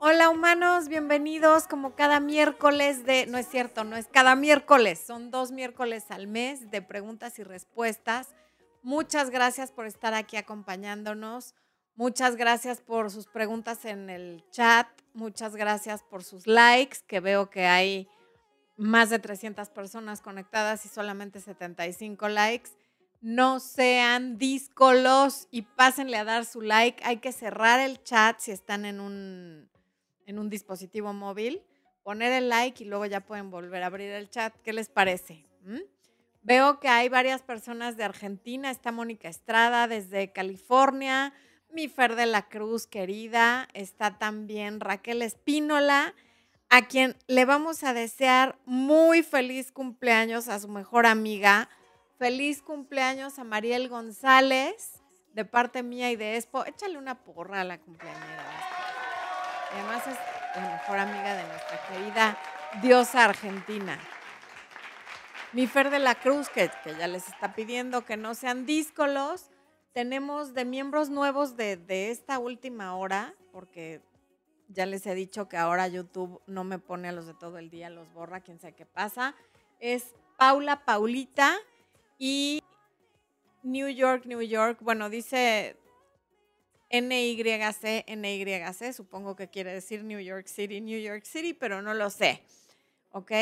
Hola humanos, bienvenidos como cada miércoles de, no es cierto, no es cada miércoles, son dos miércoles al mes de preguntas y respuestas. Muchas gracias por estar aquí acompañándonos. Muchas gracias por sus preguntas en el chat. Muchas gracias por sus likes, que veo que hay más de 300 personas conectadas y solamente 75 likes. No sean díscolos y pásenle a dar su like. Hay que cerrar el chat si están en un en un dispositivo móvil, poner el like y luego ya pueden volver a abrir el chat. ¿Qué les parece? ¿Mm? Veo que hay varias personas de Argentina. Está Mónica Estrada desde California. Mi Fer de la Cruz, querida. Está también Raquel Espínola, a quien le vamos a desear muy feliz cumpleaños a su mejor amiga. Feliz cumpleaños a Mariel González, de parte mía y de Expo. Échale una porra a la cumpleañera. Además es la mejor amiga de nuestra querida diosa argentina. Mi Fer de la Cruz, que, ya les está pidiendo que no sean díscolos. Tenemos de miembros nuevos de, de esta última hora, porque ya les he dicho que ahora YouTube no me pone a los de todo el día, los borra, quién sabe qué pasa. Es Paula Paulita y New York, New York. Bueno, dice NYC, NYC, supongo que quiere decir New York City, New York City, pero no lo sé. ¿Ok?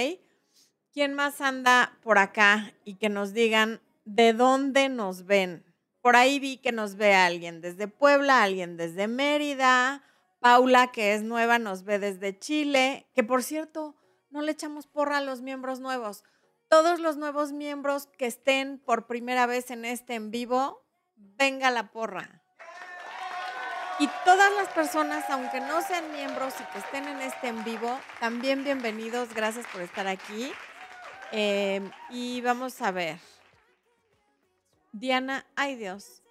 ¿Quién más anda por acá y que nos digan de dónde nos ven? Por ahí vi que nos ve alguien desde Puebla, alguien desde Mérida, Paula, que es nueva, nos ve desde Chile, que por cierto, no le echamos porra a los miembros nuevos. Todos los nuevos miembros que estén por primera vez en este en vivo, venga la porra. Y todas las personas, aunque no sean miembros y que estén en este en vivo, también bienvenidos. Gracias por estar aquí. Em, y vamos a ver. Diana, ay Dios.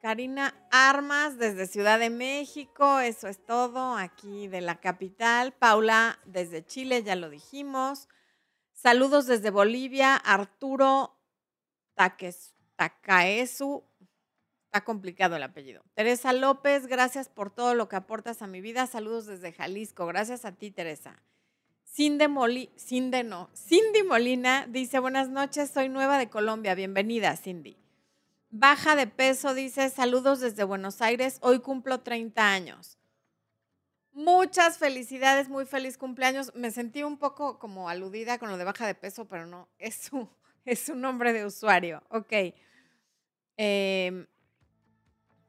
Karina Armas desde Ciudad de México, eso es todo, aquí de la capital. Paula desde Chile, ya lo dijimos. Saludos desde Bolivia, Arturo Taques, Takaesu complicado el apellido. Teresa López, gracias por todo lo que aportas a mi vida. Saludos desde Jalisco. Gracias a ti, Teresa. Cindy, Moli, Cindy no, Cindy Molina dice, buenas noches, soy nueva de Colombia. Bienvenida, Cindy. Baja de peso dice, saludos desde Buenos Aires, hoy cumplo 30 años. Muchas felicidades, muy feliz cumpleaños. Me sentí un poco como aludida con lo de baja de peso, pero no, es su, es su nombre de usuario. Ok. Eh,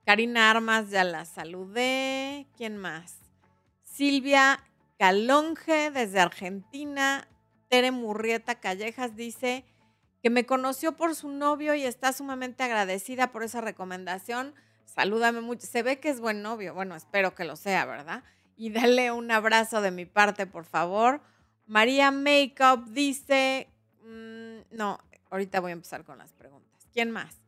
Karina Armas, ya la saludé. ¿Quién más? Silvia Calonge, desde Argentina. Tere Murrieta Callejas dice que me conoció por su novio y está sumamente agradecida por esa recomendación. Salúdame mucho. Se ve que es buen novio. Bueno, espero que lo sea, ¿verdad? Y dale un abrazo de mi parte, por favor. María Makeup dice, mm, no, ahorita voy a empezar con las preguntas. ¿Quién más?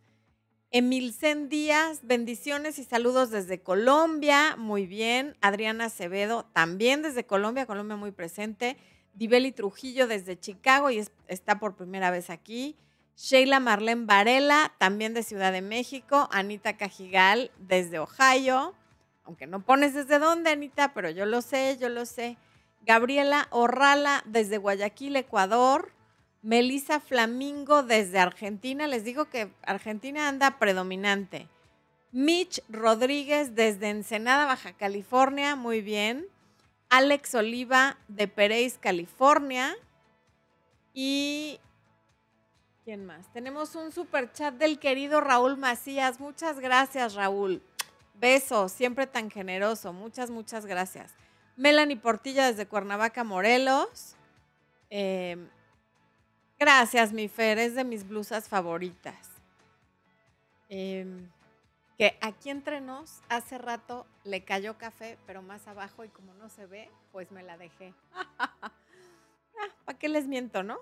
Emilcen Díaz, bendiciones y saludos desde Colombia, muy bien. Adriana Acevedo, también desde Colombia, Colombia muy presente. Dibeli Trujillo desde Chicago y está por primera vez aquí. Sheila Marlene Varela, también de Ciudad de México. Anita Cajigal desde Ohio. Aunque no pones desde dónde, Anita, pero yo lo sé, yo lo sé. Gabriela Orrala desde Guayaquil, Ecuador. Melissa Flamingo desde Argentina. Les digo que Argentina anda predominante. Mitch Rodríguez desde Ensenada, Baja California. Muy bien. Alex Oliva de Pereis, California. Y. ¿Quién más? Tenemos un super chat del querido Raúl Macías. Muchas gracias, Raúl. Besos, siempre tan generoso. Muchas, muchas gracias. Melanie Portilla desde Cuernavaca, Morelos. Eh, Gracias, mi Fer, es de mis blusas favoritas. Em, que aquí entre nos, hace rato le cayó café, pero más abajo y como no se ve, pues me la dejé. ah, ¿Para qué les miento, no?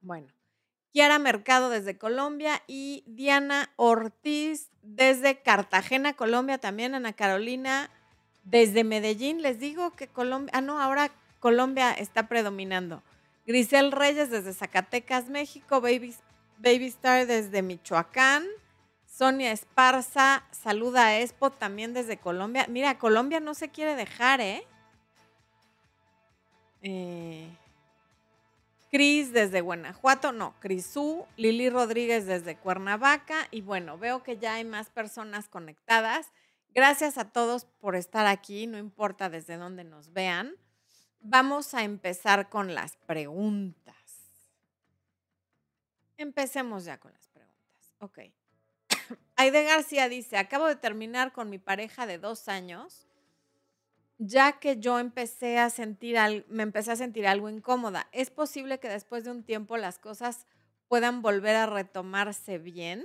Bueno, Kiara Mercado desde Colombia y Diana Ortiz desde Cartagena, Colombia, también Ana Carolina desde Medellín. Les digo que Colombia, ah, no, ahora Colombia está predominando. Grisel Reyes desde Zacatecas, México. Baby, Baby Star desde Michoacán. Sonia Esparza saluda a Expo también desde Colombia. Mira, Colombia no se quiere dejar, ¿eh? eh Cris desde Guanajuato, no, Crisú, Lili Rodríguez desde Cuernavaca y bueno, veo que ya hay más personas conectadas. Gracias a todos por estar aquí, no importa desde dónde nos vean. Vamos a empezar con las preguntas. Empecemos ya con las preguntas. Ok. Aide García dice, acabo de terminar con mi pareja de dos años, ya que yo empecé a sentir, me empecé a sentir algo incómoda. ¿Es posible que después de un tiempo las cosas puedan volver a retomarse bien?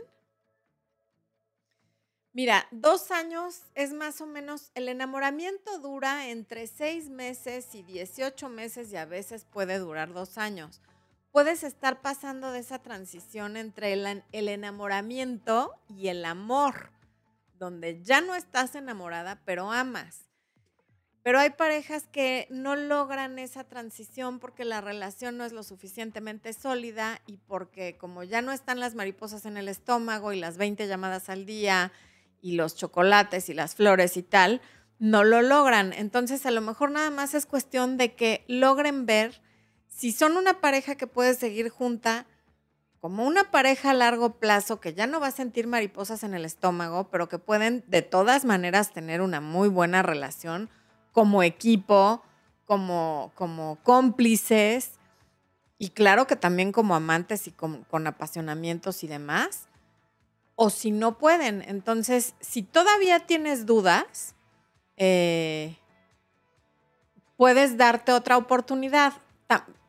Mira, dos años es más o menos, el enamoramiento dura entre seis meses y 18 meses y a veces puede durar dos años puedes estar pasando de esa transición entre el, enamoramiento y el amor, donde ya no estás enamorada, pero amas. Pero hay parejas que no logran esa transición porque la relación no es lo suficientemente sólida y porque como ya no están las mariposas en el estómago y las 20 llamadas al día y los chocolates y las flores y tal, no lo logran. Entonces a lo mejor nada más es cuestión de que logren ver si son una pareja que puede seguir junta, como una pareja a largo plazo que ya no va a sentir mariposas en el estómago, pero que pueden de todas maneras tener una muy buena relación como equipo, como, como cómplices y claro que también como amantes y con, apasionamientos y demás. O si no pueden, entonces, si todavía tienes dudas, eh, puedes darte otra oportunidad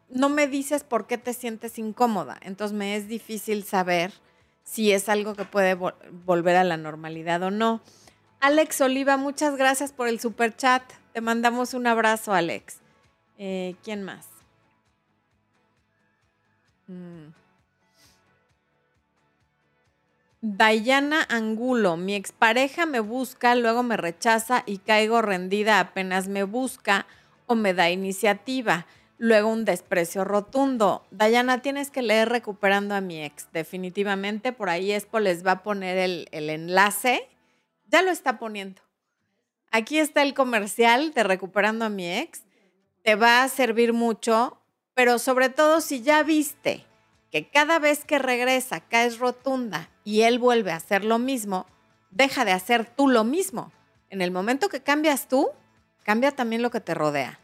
no me dices por qué te sientes incómoda. Entonces me es difícil saber si es algo que puede volver a la normalidad o no. Alex Oliva, muchas gracias por el super chat. Te mandamos un abrazo, Alex. Eh, ¿Quién más? Mm. Dayana Angulo, mi expareja me busca, luego me rechaza y caigo rendida apenas me busca o me da iniciativa. Luego un desprecio rotundo. Dayana, tienes que leer Recuperando a mi ex. Definitivamente, por ahí Expo les va a poner el, el enlace. Ya lo está poniendo. Aquí está el comercial de Recuperando a mi ex. Te va a servir mucho, pero sobre todo si ya viste que cada vez que regresa caes rotunda y él vuelve a hacer lo mismo, deja de hacer tú lo mismo. En el momento que cambias tú, cambia también lo que te rodea.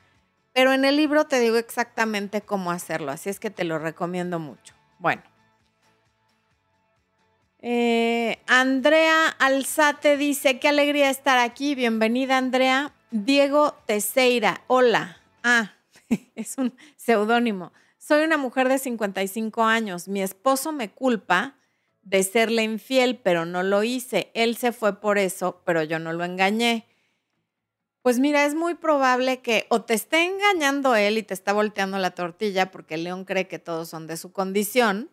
Pero en el libro te digo exactamente cómo hacerlo, así es que te lo recomiendo mucho. Bueno. Eh, Andrea Alzate dice, qué alegría estar aquí. Bienvenida, Andrea. Diego Teseira, hola. Ah, es un seudónimo. Soy una mujer de 55 años. Mi esposo me culpa de serle infiel, pero no lo hice. Él se fue por eso, pero yo no lo engañé. Pues mira, es muy probable que o te esté engañando él y te está volteando la tortilla porque el león cree que todos son de su condición,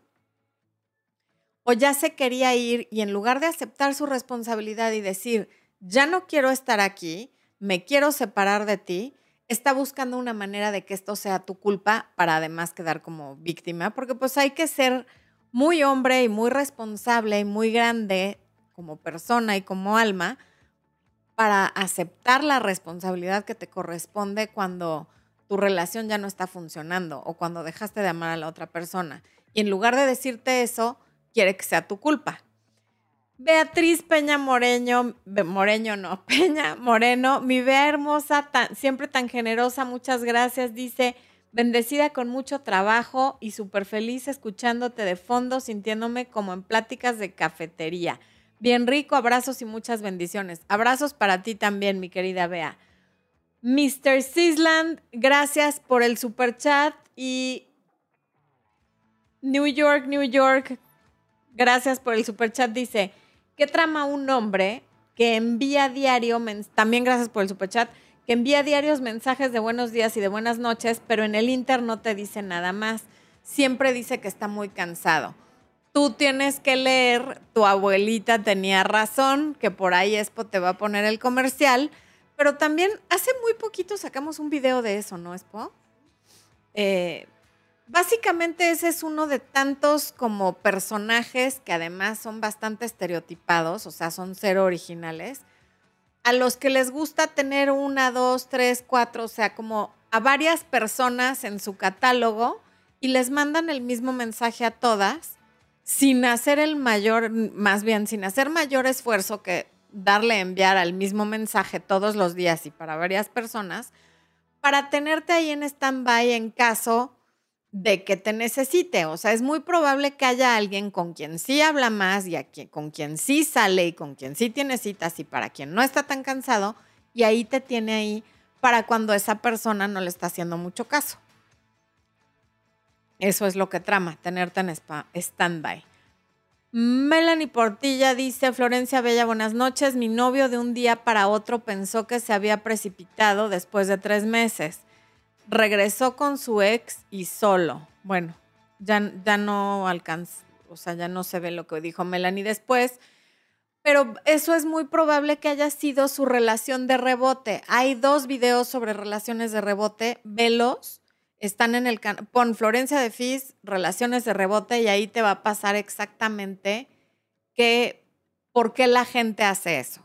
o ya se quería ir y en lugar de aceptar su responsabilidad y decir, ya no quiero estar aquí, me quiero separar de ti, está buscando una manera de que esto sea tu culpa para además quedar como víctima, porque pues hay que ser muy hombre y muy responsable y muy grande como persona y como alma para aceptar la responsabilidad que te corresponde cuando tu relación ya no está funcionando o cuando dejaste de amar a la otra persona. Y en lugar de decirte eso, quiere que sea tu culpa. Beatriz Peña Moreño, Moreño no, Peña Moreno, mi Bea hermosa, siempre tan generosa, muchas gracias, dice, bendecida con mucho trabajo y súper feliz escuchándote de fondo, sintiéndome como en pláticas de cafetería. Bien rico, abrazos y muchas bendiciones. Abrazos para ti también, mi querida Bea. Mr. Sisland, gracias por el super chat y New York, New York, gracias por el super chat. Dice, ¿qué trama un hombre que envía diario, también gracias por el super chat, que envía diarios mensajes de buenos días y de buenas noches, pero en el Inter no te dice nada más? Siempre dice que está muy cansado tú tienes que leer, tu abuelita tenía razón, que por ahí Expo te va a poner el comercial, pero también hace muy poquito sacamos un video de eso, ¿no, Expo? Eh, básicamente ese es uno de tantos como personajes que además son bastante estereotipados, o sea, son cero originales, a los que les gusta tener una, dos, tres, cuatro, o sea, como a varias personas en su catálogo y les mandan el mismo mensaje a todas sin hacer el mayor, más bien sin hacer mayor esfuerzo que darle enviar al mismo mensaje todos los días y para varias personas, para tenerte ahí en stand-by en caso de que te necesite. O sea, es muy probable que haya alguien con quien sí habla más y con quien sí sale y con quien sí tiene citas y para quien no está tan cansado y ahí te tiene ahí para cuando esa persona no le está haciendo mucho caso. Eso es lo que trama, tenerte en stand-by. Melanie Portilla dice, Florencia Bella, buenas noches. Mi novio de un día para otro pensó que se había precipitado después de tres meses. Regresó con su ex y solo. Bueno, ya, ya no alcanza, o sea, ya no se ve lo que dijo Melanie después. Pero eso es muy probable que haya sido su relación de rebote. Hay dos videos sobre relaciones de rebote, velos están en el canal, pon Florencia de Fis, relaciones de rebote y ahí te va a pasar exactamente qué, por qué la gente hace eso.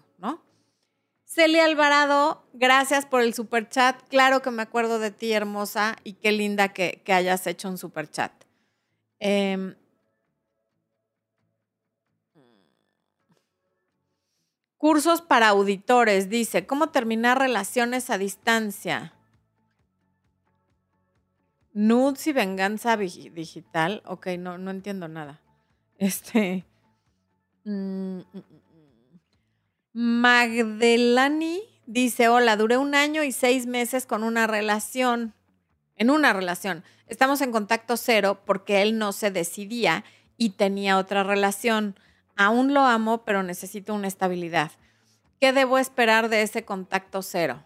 Celia Alvarado, gracias por el super chat. Claro que me acuerdo de ti, hermosa, y qué linda que, hayas hecho un super chat. Em, cursos para auditores, dice, ¿cómo terminar relaciones a distancia? Nudes y venganza digital. Ok, no, no entiendo nada. Este. Mm, mm, mm, Magdelani dice: Hola, duré un año y seis meses con una relación. En una relación. Estamos en contacto cero porque él no se decidía y tenía otra relación. Aún lo amo, pero necesito una estabilidad. ¿Qué debo esperar de ese contacto cero?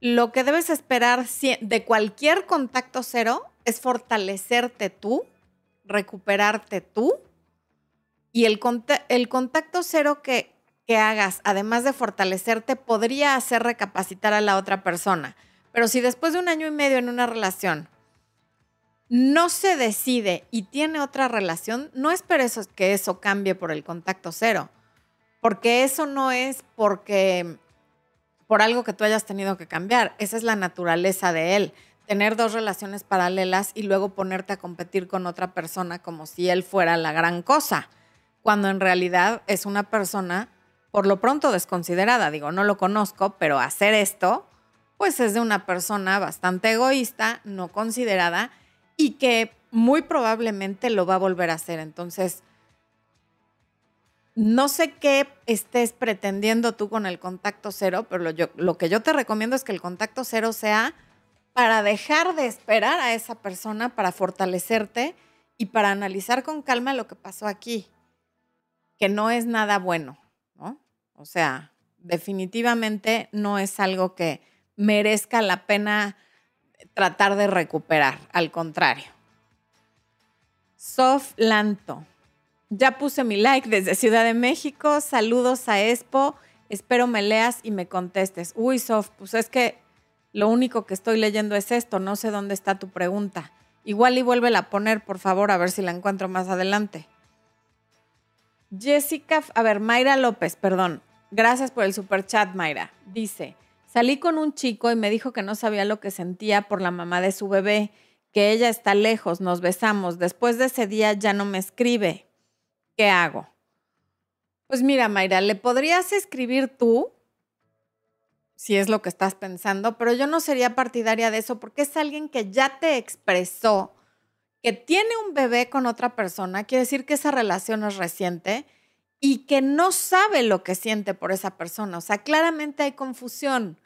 lo que debes esperar de cualquier contacto cero es fortalecerte tú, recuperarte tú y el, el contacto cero que, que hagas, además de fortalecerte, podría hacer recapacitar a la otra persona. Pero si después de un año y medio en una relación no se decide y tiene otra relación, no esperes que eso cambie por el contacto cero, porque eso no es porque por algo que tú hayas tenido que cambiar. Esa es la naturaleza de él. Tener dos relaciones paralelas y luego ponerte a competir con otra persona como si él fuera la gran cosa, cuando en realidad es una persona por lo pronto desconsiderada. Digo, no lo conozco, pero hacer esto, pues es de una persona bastante egoísta, no considerada y que muy probablemente lo va a volver a hacer. Entonces, no sé qué estés pretendiendo tú con el contacto cero, pero lo, lo, que yo te recomiendo es que el contacto cero sea para dejar de esperar a esa persona, para fortalecerte y para analizar con calma lo que pasó aquí, que no es nada bueno, ¿no? O sea, definitivamente no es algo que merezca la pena tratar de recuperar, al contrario. Sof Lanto. Ya puse mi like desde Ciudad de México. Saludos a Expo. Espero me leas y me contestes. Uy, Sof, pues es que lo único que estoy leyendo es esto. No sé dónde está tu pregunta. Igual y vuélvela a poner, por favor, a ver si la encuentro más adelante. Jessica, a ver, Mayra López, perdón. Gracias por el super chat, Mayra. Dice, salí con un chico y me dijo que no sabía lo que sentía por la mamá de su bebé, que ella está lejos, nos besamos. Después de ese día ya no me escribe. ¿qué hago? Pues mira, Mayra, le podrías escribir tú, si es lo que estás pensando, pero yo no sería partidaria de eso porque es alguien que ya te expresó que tiene un bebé con otra persona, quiere decir que esa relación es reciente y que no sabe lo que siente por esa persona. O sea, claramente hay confusión.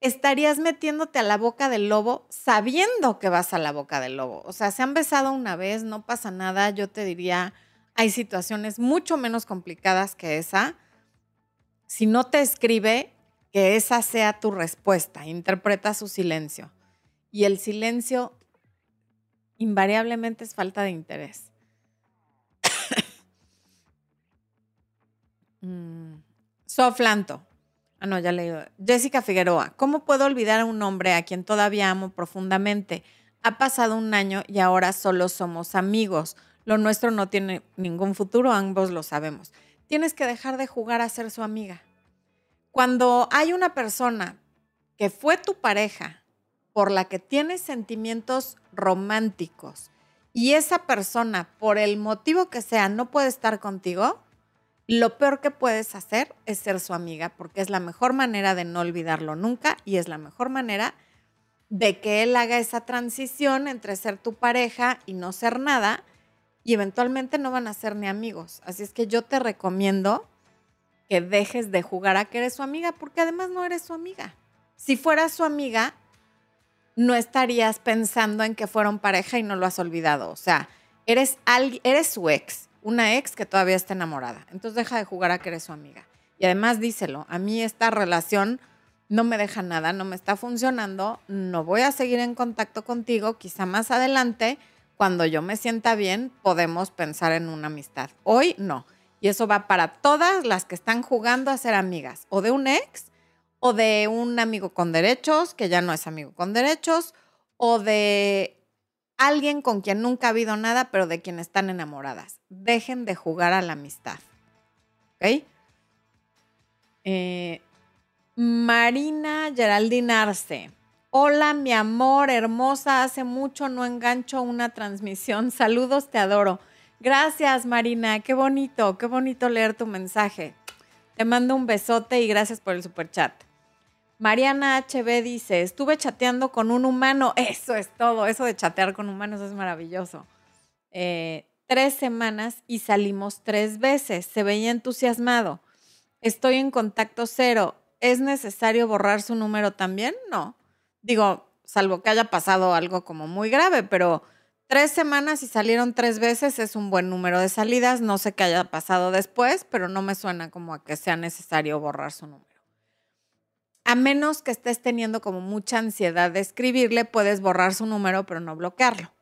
Estarías metiéndote a la boca del lobo sabiendo que vas a la boca del lobo. O sea, se han besado una vez, no pasa nada, yo te diría, hay situaciones mucho menos complicadas que esa. Si no te escribe, que esa sea tu respuesta. Interpreta su silencio. Y el silencio invariablemente es falta de interés. Mm. Soflanto. Ah, no, ya leí. Jessica Figueroa. ¿Cómo puedo olvidar a un hombre a quien todavía amo profundamente? Ha pasado un año y ahora solo somos amigos. Lo nuestro no tiene ningún futuro, ambos lo sabemos. Tienes que dejar de jugar a ser su amiga. Cuando hay una persona que fue tu pareja, por la que tienes sentimientos románticos y esa persona, por el motivo que sea, no puede estar contigo, lo peor que puedes hacer es ser su amiga, porque es la mejor manera de no olvidarlo nunca y es la mejor manera de que él haga esa transición entre ser tu pareja y no ser nada, y eventualmente no van a ser ni amigos. Así es que yo te recomiendo que dejes de jugar a que eres su amiga, porque además no eres su amiga. Si fueras su amiga, no estarías pensando en que fueron pareja y no lo has olvidado. O sea, eres, eres su ex, una ex que todavía está enamorada. Entonces deja de jugar a que eres su amiga. Y además díselo, a mí esta relación no me deja nada, no me está funcionando, no voy a seguir en contacto contigo, quizá más adelante, cuando yo me sienta bien, podemos pensar en una amistad. Hoy no. Y eso va para todas las que están jugando a ser amigas, o de un ex, o de un amigo con derechos, que ya no es amigo con derechos, o de alguien con quien nunca ha habido nada, pero de quien están enamoradas. Dejen de jugar a la amistad. ¿Ok? Eh, Marina Geraldine Arce. Hola, mi amor, hermosa. Hace mucho no engancho una transmisión. Saludos, te adoro. Gracias, Marina. Qué bonito, qué bonito leer tu mensaje. Te mando un besote y gracias por el super chat. Mariana HB dice, estuve chateando con un humano. Eso es todo. Eso de chatear con humanos es maravilloso. Eh, tres semanas y salimos tres veces. Se veía entusiasmado. Estoy en contacto cero. ¿Es necesario borrar su número también? No. Digo, salvo que haya pasado algo como muy grave, pero tres semanas y salieron tres veces es un buen número de salidas. No sé qué haya pasado después, pero no me suena como a que sea necesario borrar su número. A menos que estés teniendo como mucha ansiedad de escribirle, puedes borrar su número, pero no bloquearlo.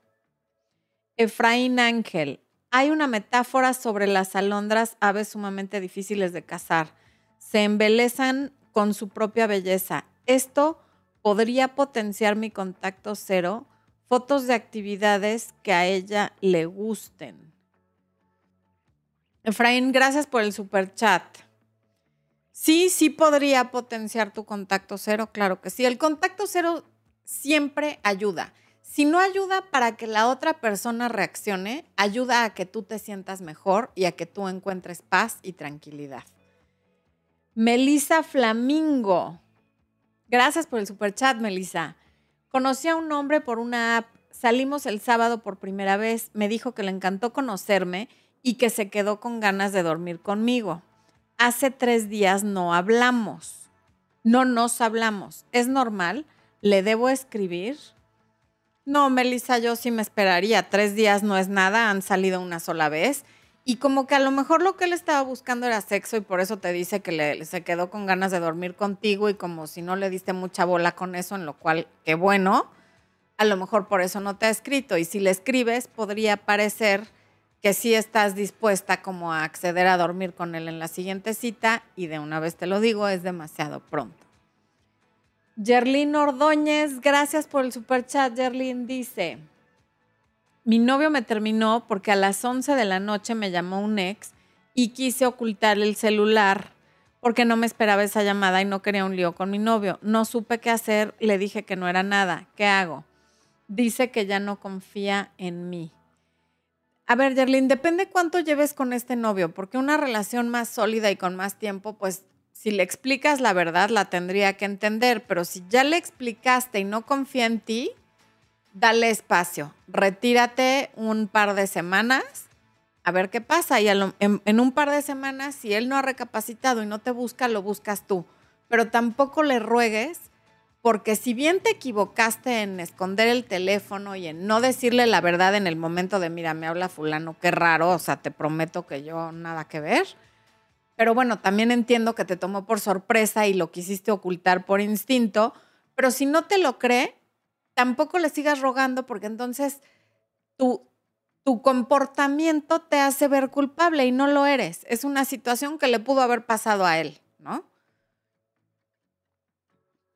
Efraín Ángel, hay una metáfora sobre las alondras, aves sumamente difíciles de cazar. Se embelezan con su propia belleza. Esto podría potenciar mi contacto cero, fotos de actividades que a ella le gusten. Efraín, gracias por el super chat. Sí, sí podría potenciar tu contacto cero, claro que sí. El contacto cero siempre ayuda. Si no ayuda para que la otra persona reaccione, ayuda a que tú te sientas mejor y a que tú encuentres paz y tranquilidad. Melisa Flamingo. Gracias por el super chat, Melisa. Conocí a un hombre por una app. Salimos el sábado por primera vez. Me dijo que le encantó conocerme y que se quedó con ganas de dormir conmigo. Hace tres días no hablamos. No nos hablamos. ¿Es normal? ¿Le debo escribir? No, Melissa, yo sí me esperaría. Tres días no es nada, han salido una sola vez. Y como que a lo mejor lo que él estaba buscando era sexo y por eso te dice que le, se quedó con ganas de dormir contigo y como si no le diste mucha bola con eso, en lo cual, qué bueno, a lo mejor por eso no te ha escrito. Y si le escribes, podría parecer que sí estás dispuesta como a acceder a dormir con él en la siguiente cita y de una vez te lo digo, es demasiado pronto. Yerlin Ordóñez, gracias por el super chat. Yerlin dice, mi novio me terminó porque a las 11 de la noche me llamó un ex y quise ocultar el celular porque no me esperaba esa llamada y no quería un lío con mi novio. No supe qué hacer, le dije que no era nada. ¿Qué hago? Dice que ya no confía en mí. A ver, Yerlin, depende cuánto lleves con este novio, porque una relación más sólida y con más tiempo, pues si le explicas la verdad, la tendría que entender, pero si ya le explicaste y no confía en ti, dale espacio, retírate un par de semanas a ver qué pasa. Y en, un par de semanas, si él no ha recapacitado y no te busca, lo buscas tú. Pero tampoco le ruegues, porque si bien te equivocaste en esconder el teléfono y en no decirle la verdad en el momento de, mira, me habla fulano, qué raro, o sea, te prometo que yo nada que ver. Pero bueno, también entiendo que te tomó por sorpresa y lo quisiste ocultar por instinto, pero si no te lo cree, tampoco le sigas rogando porque entonces tu, tu comportamiento te hace ver culpable y no lo eres. Es una situación que le pudo haber pasado a él, ¿no?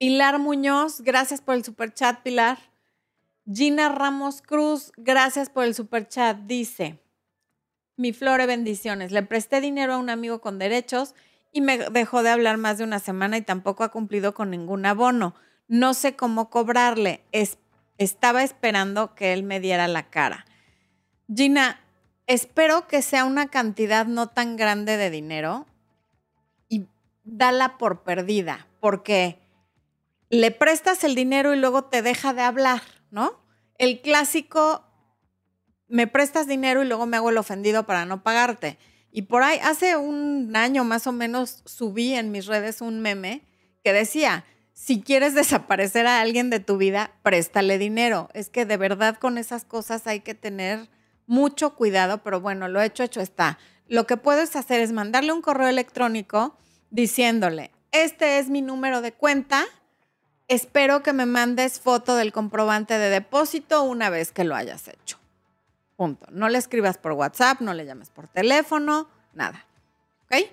Pilar Muñoz, gracias por el super chat, Pilar. Gina Ramos Cruz, gracias por el super chat. Dice, mi flore bendiciones. Le presté dinero a un amigo con derechos y me dejó de hablar más de una semana y tampoco ha cumplido con ningún abono. No sé cómo cobrarle. estaba esperando que él me diera la cara. Gina, espero que sea una cantidad no tan grande de dinero y dala por perdida, porque le prestas el dinero y luego te deja de hablar, ¿no? El clásico, me prestas dinero y luego me hago el ofendido para no pagarte. Y por ahí, hace un año más o menos, subí en mis redes un meme que decía, si quieres desaparecer a alguien de tu vida, préstale dinero. Es que de verdad con esas cosas hay que tener mucho cuidado, pero bueno, lo hecho, hecho está. Lo que puedes hacer es mandarle un correo electrónico diciéndole, este es mi número de cuenta, espero que me mandes foto del comprobante de depósito una vez que lo hayas hecho. Punto. No le escribas por WhatsApp, no le llames por teléfono, nada. ¿Ok?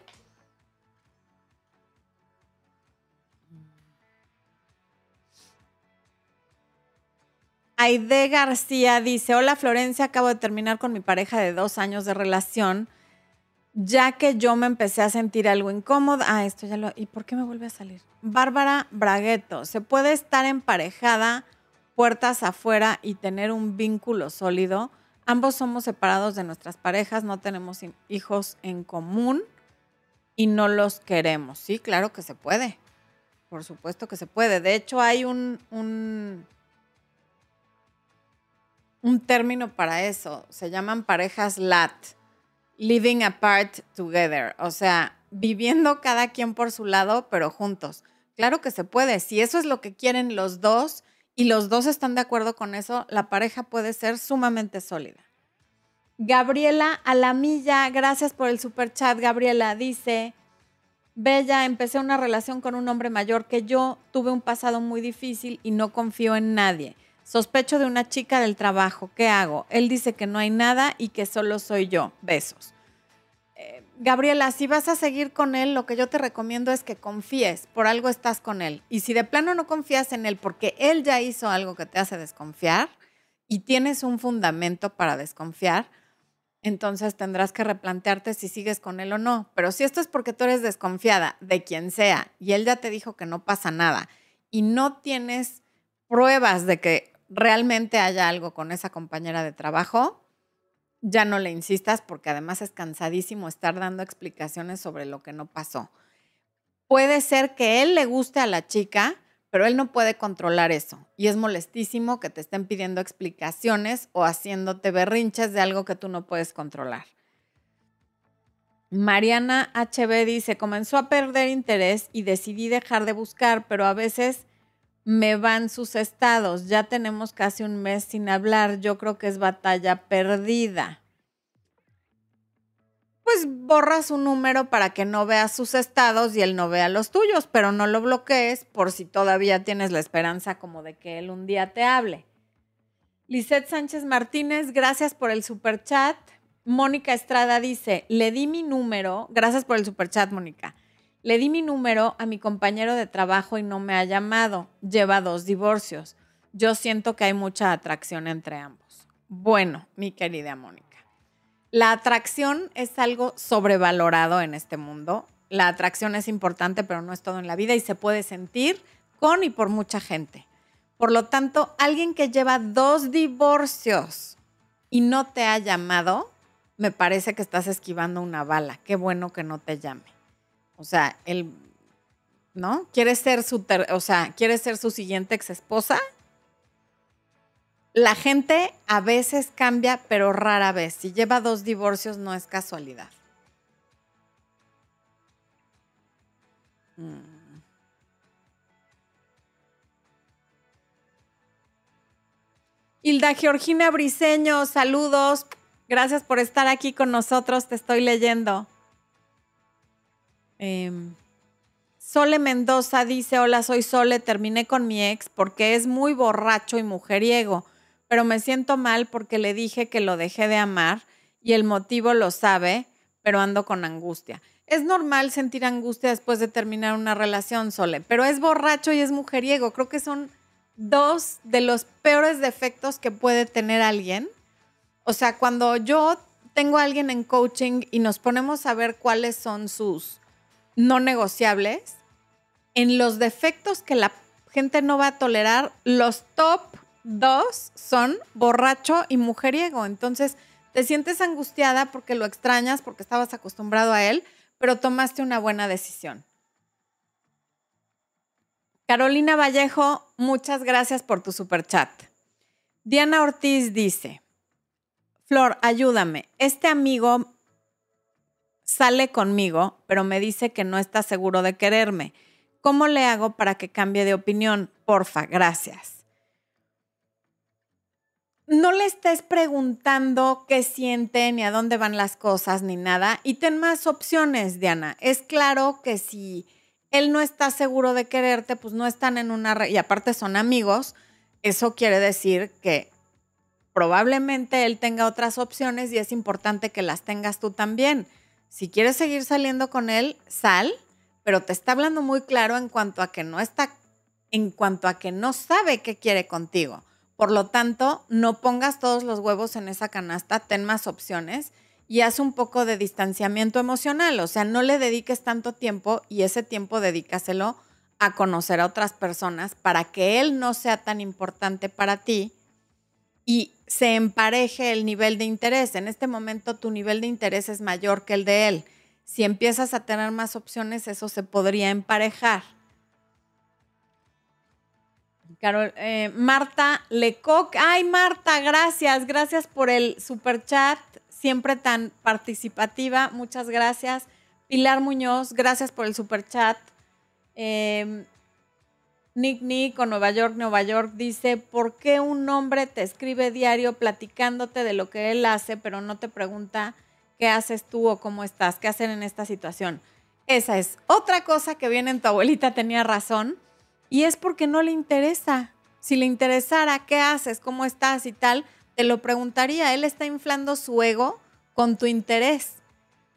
Aide García dice, hola Florencia, acabo de terminar con mi pareja de dos años de relación, ya que yo me empecé a sentir algo incómoda. Ah, esto ya lo... ¿Y por qué me vuelve a salir? Bárbara Bragueto, ¿se puede estar emparejada puertas afuera y tener un vínculo sólido? Ambos somos separados de nuestras parejas, no tenemos hijos en común y no los queremos. Sí, claro que se puede. Por supuesto que se puede. De hecho, hay un, un un término para eso. Se llaman parejas LAT, living apart together. O sea, viviendo cada quien por su lado, pero juntos. Claro que se puede. Si eso es lo que quieren los dos y los dos están de acuerdo con eso, la pareja puede ser sumamente sólida. Gabriela Alamilla, gracias por el super chat. Gabriela dice, Bella, empecé una relación con un hombre mayor que yo, tuve un pasado muy difícil y no confío en nadie. Sospecho de una chica del trabajo. ¿Qué hago? Él dice que no hay nada y que solo soy yo. Besos. Eh, Gabriela, si vas a seguir con él, lo que yo te recomiendo es que confíes. Por algo estás con él. Y si de plano no confías en él porque él ya hizo algo que te hace desconfiar y tienes un fundamento para desconfiar, entonces tendrás que replantearte si sigues con él o no. Pero si esto es porque tú eres desconfiada de quien sea y él ya te dijo que no pasa nada y no tienes pruebas de que realmente haya algo con esa compañera de trabajo, ya no le insistas porque además es cansadísimo estar dando explicaciones sobre lo que no pasó. Puede ser que él le guste a la chica, pero él no puede controlar eso. Y es molestísimo que te estén pidiendo explicaciones o haciéndote berrinches de algo que tú no puedes controlar. Mariana HB dice, comenzó a perder interés y decidí dejar de buscar, pero a veces me van sus estados. Ya tenemos casi un mes sin hablar. Yo creo que es batalla perdida. Pues borra su número para que no vea sus estados y él no vea los tuyos, pero no lo bloquees por si todavía tienes la esperanza como de que él un día te hable. Lisette Sánchez Martínez, gracias por el super chat. Mónica Estrada dice, le di mi número, gracias por el super chat, Mónica. Le di mi número a mi compañero de trabajo y no me ha llamado. Lleva dos divorcios. Yo siento que hay mucha atracción entre ambos. Bueno, mi querida Mónica, la atracción es algo sobrevalorado en este mundo. La atracción es importante, pero no es todo en la vida y se puede sentir con y por mucha gente. Por lo tanto, alguien que lleva dos divorcios y no te ha llamado, me parece que estás esquivando una bala. Qué bueno que no te llame. O sea, él, ¿no? ¿Quiere ser su, o sea, quiere ser su siguiente ex esposa? La gente a veces cambia, pero rara vez. Si lleva dos divorcios, no es casualidad. Mm. Hilda Georgina Briseño, saludos. Gracias por estar aquí con nosotros. Te estoy leyendo. Em, Sole Mendoza dice, hola, soy Sole, terminé con mi ex porque es muy borracho y mujeriego, pero me siento mal porque le dije que lo dejé de amar y el motivo lo sabe, pero ando con angustia. Es normal sentir angustia después de terminar una relación, Sole, pero es borracho y es mujeriego. Creo que son dos de los peores defectos que puede tener alguien. O sea, cuando yo tengo a alguien en coaching y nos ponemos a ver cuáles son sus no negociables, en los defectos que la gente no va a tolerar, los top dos son borracho y mujeriego. Entonces, te sientes angustiada porque lo extrañas, porque estabas acostumbrado a él, pero tomaste una buena decisión. Carolina Vallejo, muchas gracias por tu super chat. Diana Ortiz dice, Flor, ayúdame. Este amigo sale conmigo, pero me dice que no está seguro de quererme. ¿Cómo le hago para que cambie de opinión? Porfa, gracias. No le estés preguntando qué siente, ni a dónde van las cosas, ni nada. Y ten más opciones, Diana. Es claro que si él no está seguro de quererte, pues no están en una... Y aparte son amigos, eso quiere decir que probablemente él tenga otras opciones y es importante que las tengas tú también. Si quieres seguir saliendo con él, sal, pero te está hablando muy claro en cuanto a que no está, en cuanto a que no sabe qué quiere contigo. Por lo tanto, no pongas todos los huevos en esa canasta, ten más opciones y haz un poco de distanciamiento emocional, o sea, no le dediques tanto tiempo y ese tiempo dedícaselo a conocer a otras personas para que él no sea tan importante para ti y se empareje el nivel de interés. En este momento tu nivel de interés es mayor que el de él. Si empiezas a tener más opciones, eso se podría emparejar. Carol, eh, Marta Lecoq. Ay, Marta, gracias. Gracias por el super chat siempre tan participativa. Muchas gracias. Pilar Muñoz, gracias por el super chat. Em, Nick Nick o Nueva York, Nueva York dice, ¿por qué un hombre te escribe diario platicándote de lo que él hace, pero no te pregunta qué haces tú o cómo estás, qué hacer en esta situación? Esa es otra cosa que viene en tu abuelita tenía razón y es porque no le interesa. Si le interesara qué haces, cómo estás y tal, te lo preguntaría. Él está inflando su ego con tu interés,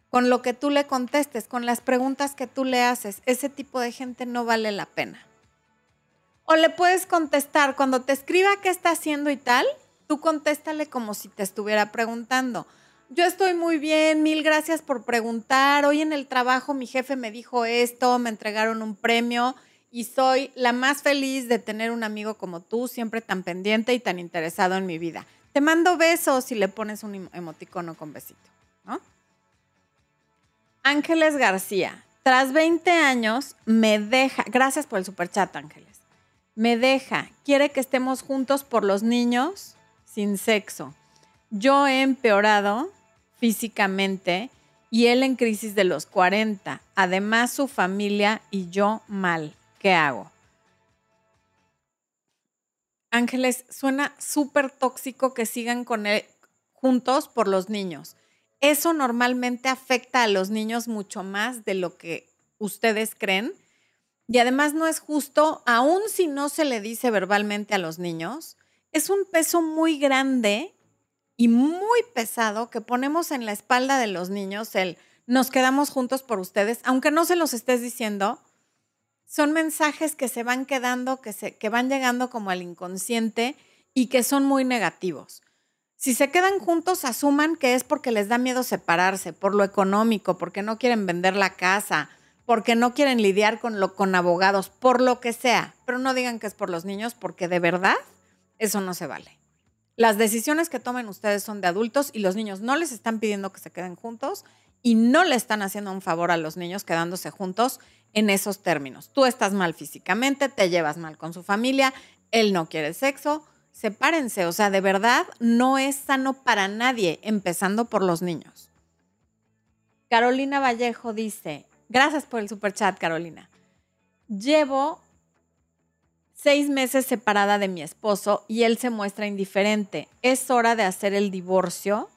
con lo que tú le contestes, con las preguntas que tú le haces. Ese tipo de gente no vale la pena. O le puedes contestar cuando te escriba qué está haciendo y tal, tú contéstale como si te estuviera preguntando. Yo estoy muy bien, mil gracias por preguntar. Hoy en el trabajo mi jefe me dijo esto, me entregaron un premio y soy la más feliz de tener un amigo como tú, siempre tan pendiente y tan interesado en mi vida te mando besos y le pones un emoticono con besito, ¿no? Ángeles García, tras 20 años me deja, gracias por el superchat Ángeles, me deja, quiere que estemos juntos por los niños sin sexo. Yo he empeorado físicamente y él en crisis de los 40. Además su familia y yo mal. ¿Qué hago? Ángeles, suena súper tóxico que sigan con él juntos por los niños. Eso normalmente afecta a los niños mucho más de lo que ustedes creen. Y además no es justo, aun si no se le dice verbalmente a los niños, es un peso muy grande y muy pesado que ponemos en la espalda de los niños el nos quedamos juntos por ustedes, aunque no se los estés diciendo, son mensajes que se van quedando, que, se, que van llegando como al inconsciente y que son muy negativos. Si se quedan juntos, asuman que es porque les da miedo separarse, por lo económico, porque no quieren vender la casa, porque no quieren lidiar con, lo, con abogados, por lo que sea. Pero no digan que es por los niños, porque de verdad eso no se vale. Las decisiones que tomen ustedes son de adultos y los niños no les están pidiendo que se queden juntos y no le están haciendo un favor a los niños quedándose juntos en esos términos. Tú estás mal físicamente, te llevas mal con su familia, él no quiere sexo, sepárense. O sea, de verdad no es sano para nadie, empezando por los niños. Carolina Vallejo dice, gracias por el super chat, Carolina. Llevo seis meses separada de mi esposo y él se muestra indiferente. ¿Es hora de hacer el divorcio?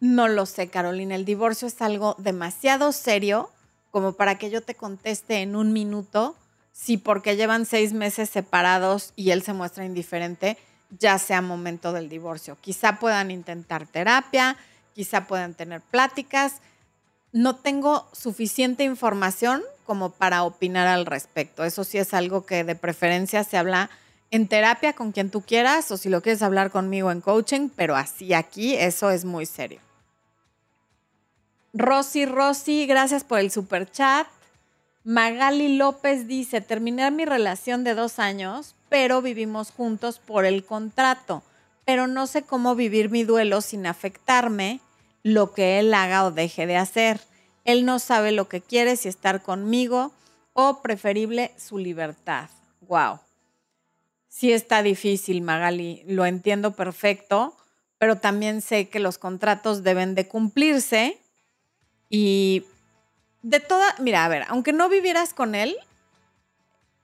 No lo sé, Carolina. El divorcio es algo demasiado serio como para que yo te conteste en un minuto si porque llevan seis meses separados y él se muestra indiferente, ya sea momento del divorcio. Quizá puedan intentar terapia, quizá puedan tener pláticas. No tengo suficiente información como para opinar al respecto. Eso sí es algo que de preferencia se habla en terapia con quien tú quieras o si lo quieres hablar conmigo en coaching, pero así aquí eso es muy serio. Rosy, Rosy, gracias por el super chat. Magali López dice, terminar mi relación de dos años, pero vivimos juntos por el contrato, pero no sé cómo vivir mi duelo sin afectarme lo que él haga o deje de hacer. Él no sabe lo que quiere, si estar conmigo o preferible su libertad. Wow. Sí está difícil, Magali, lo entiendo perfecto, pero también sé que los contratos deben de cumplirse y de toda, mira, a ver, aunque no vivieras con él,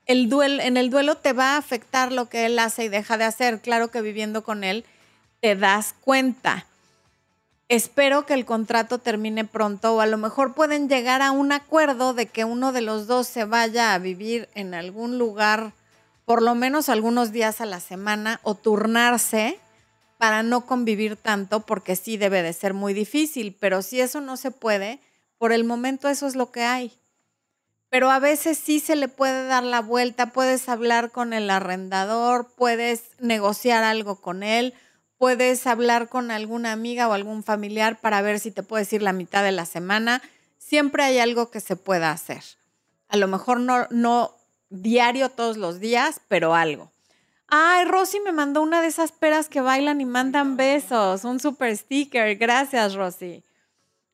el duelo, en el duelo te va a afectar lo que él hace y deja de hacer. Claro que viviendo con él te das cuenta. Espero que el contrato termine pronto o a lo mejor pueden llegar a un acuerdo de que uno de los dos se vaya a vivir en algún lugar por lo menos algunos días a la semana o turnarse para no convivir tanto porque sí debe de ser muy difícil, pero si eso no se puede, por el momento eso es lo que hay. Pero a veces sí se le puede dar la vuelta, puedes hablar con el arrendador, puedes negociar algo con él, puedes hablar con alguna amiga o algún familiar para ver si te puedes ir la mitad de la semana. Siempre hay algo que se pueda hacer. A lo mejor no, no diario todos los días, pero algo. Ay, Rosy me mandó una de esas peras que bailan y mandan besos, un super sticker. Gracias, Rosy.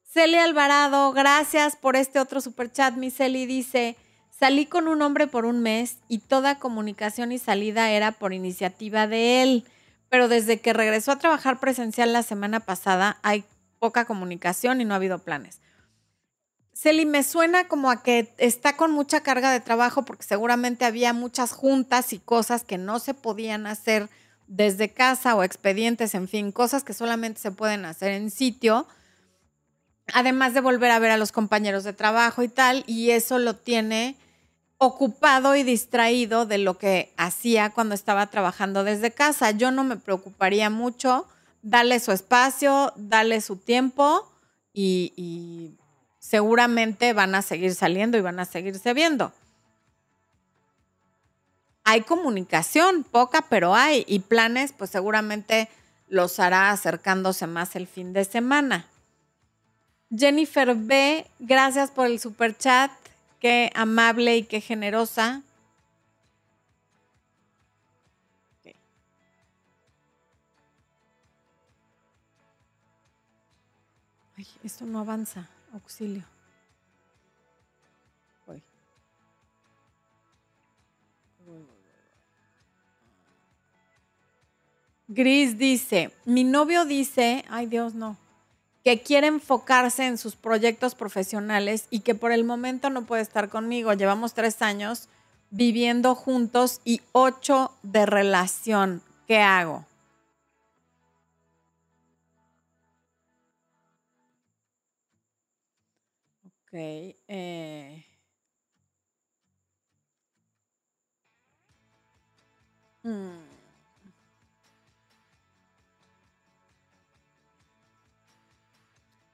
Celia Alvarado, gracias por este otro super chat. Mi Celi dice, salí con un hombre por un mes y toda comunicación y salida era por iniciativa de él, pero desde que regresó a trabajar presencial la semana pasada hay poca comunicación y no ha habido planes. Celi, me suena como a que está con mucha carga de trabajo porque seguramente había muchas juntas y cosas que no se podían hacer desde casa o expedientes, en fin, cosas que solamente se pueden hacer en sitio además de volver a ver a los compañeros de trabajo y tal, y eso lo tiene ocupado y distraído de lo que hacía cuando estaba trabajando desde casa. Yo no me preocuparía mucho, darle su espacio, darle su tiempo y, seguramente van a seguir saliendo y van a seguirse viendo. Hay comunicación, poca, pero hay, y planes, pues seguramente los hará acercándose más el fin de semana. Jennifer B, gracias por el super chat. Qué amable y qué generosa. Esto no avanza. Auxilio. Gris dice, mi novio dice, ay Dios, no que quiere enfocarse en sus proyectos profesionales y que por el momento no puede estar conmigo. Llevamos tres años viviendo juntos y ocho de relación. ¿Qué hago? Ok. Eh. Hmm.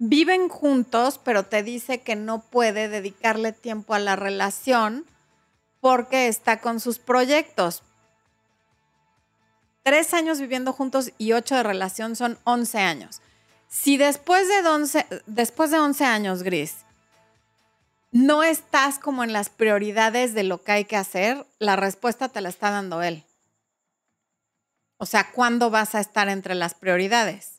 Viven juntos, pero te dice que no puede dedicarle tiempo a la relación porque está con sus proyectos. Tres años viviendo juntos y ocho de relación son once años. Si después de 11, después de 11 años, Gris, no estás como en las prioridades de lo que hay que hacer, la respuesta te la está dando él. O sea, ¿cuándo vas a estar entre las prioridades?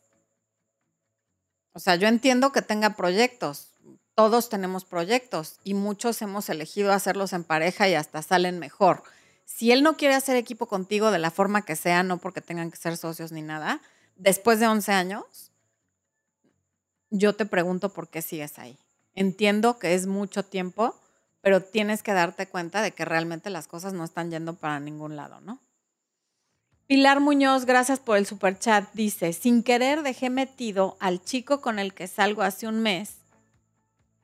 O sea, yo entiendo que tenga proyectos. Todos tenemos proyectos y muchos hemos elegido hacerlos en pareja y hasta salen mejor. Si él no quiere hacer equipo contigo de la forma que sea, no porque tengan que ser socios ni nada, después de 11 años, yo te pregunto por qué sigues ahí. Entiendo que es mucho tiempo, pero tienes que darte cuenta de que realmente las cosas no están yendo para ningún lado, ¿no? Pilar Muñoz, gracias por el super chat. Dice, sin querer dejé metido al chico con el que salgo hace un mes.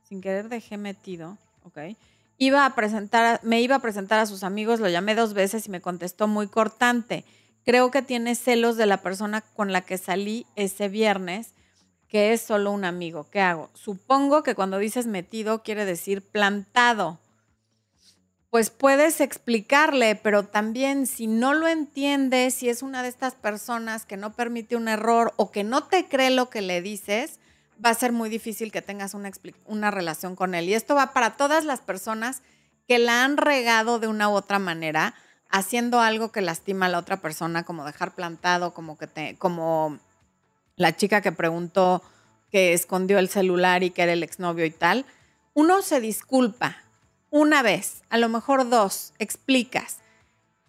Sin querer dejé metido, ok. Iba a presentar, me iba a presentar a sus amigos, lo llamé dos veces y me contestó muy cortante. Creo que tiene celos de la persona con la que salí ese viernes, que es solo un amigo. ¿Qué hago? Supongo que cuando dices metido quiere decir plantado. Pues puedes explicarle, pero también si no lo entiendes, si es una de estas personas que no permite un error o que no te cree lo que le dices, va a ser muy difícil que tengas una, una relación con él. Y esto va para todas las personas que la han regado de una u otra manera, haciendo algo que lastima a la otra persona, como dejar plantado, como que te, como la chica que preguntó que escondió el celular y que era el exnovio y tal. Uno se disculpa, una vez, a lo mejor dos, explicas,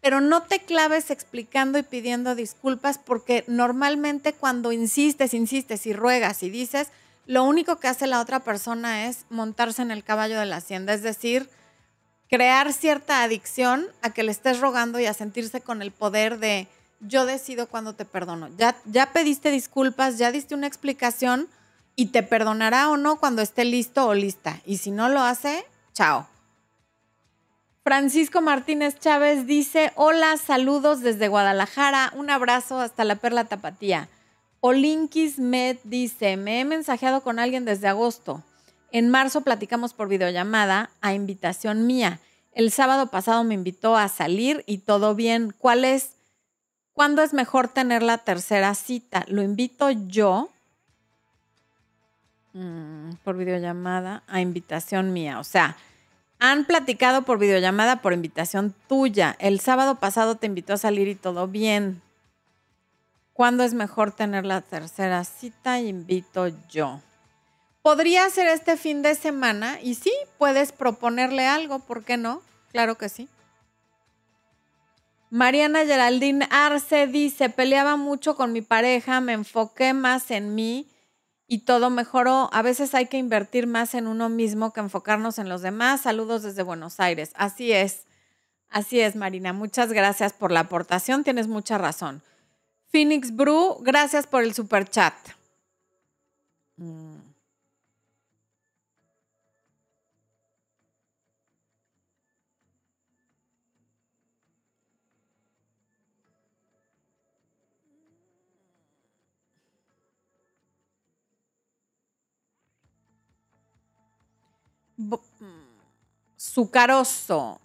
pero no te claves explicando y pidiendo disculpas porque normalmente cuando insistes, insistes y ruegas y dices, lo único que hace la otra persona es montarse en el caballo de la hacienda, es decir, crear cierta adicción a que le estés rogando y a sentirse con el poder de yo decido cuando te perdono. Ya, ya pediste disculpas, ya diste una explicación y te perdonará o no cuando esté listo o lista. Y si no lo hace, chao. Francisco Martínez Chávez dice, hola, saludos desde Guadalajara, un abrazo hasta la Perla Tapatía. Olinkis Med dice, me he mensajeado con alguien desde agosto. En marzo platicamos por videollamada a invitación mía. El sábado pasado me invitó a salir y todo bien. ¿Cuál es? ¿Cuándo es mejor tener la tercera cita? Lo invito yo mm, por videollamada a invitación mía. O sea, han platicado por videollamada por invitación tuya. El sábado pasado te invitó a salir y todo bien. ¿Cuándo es mejor tener la tercera cita? Invito yo. Podría ser este fin de semana y sí, puedes proponerle algo, ¿por qué no? Claro que sí. Mariana Geraldine Arce dice, peleaba mucho con mi pareja, me enfoqué más en mí y todo mejoró. A veces hay que invertir más en uno mismo que enfocarnos en los demás. Saludos desde Buenos Aires. Así es, así es, Marina. Muchas gracias por la aportación, tienes mucha razón. Phoenix Brew, gracias por el super chat. Mm. Sucaroso.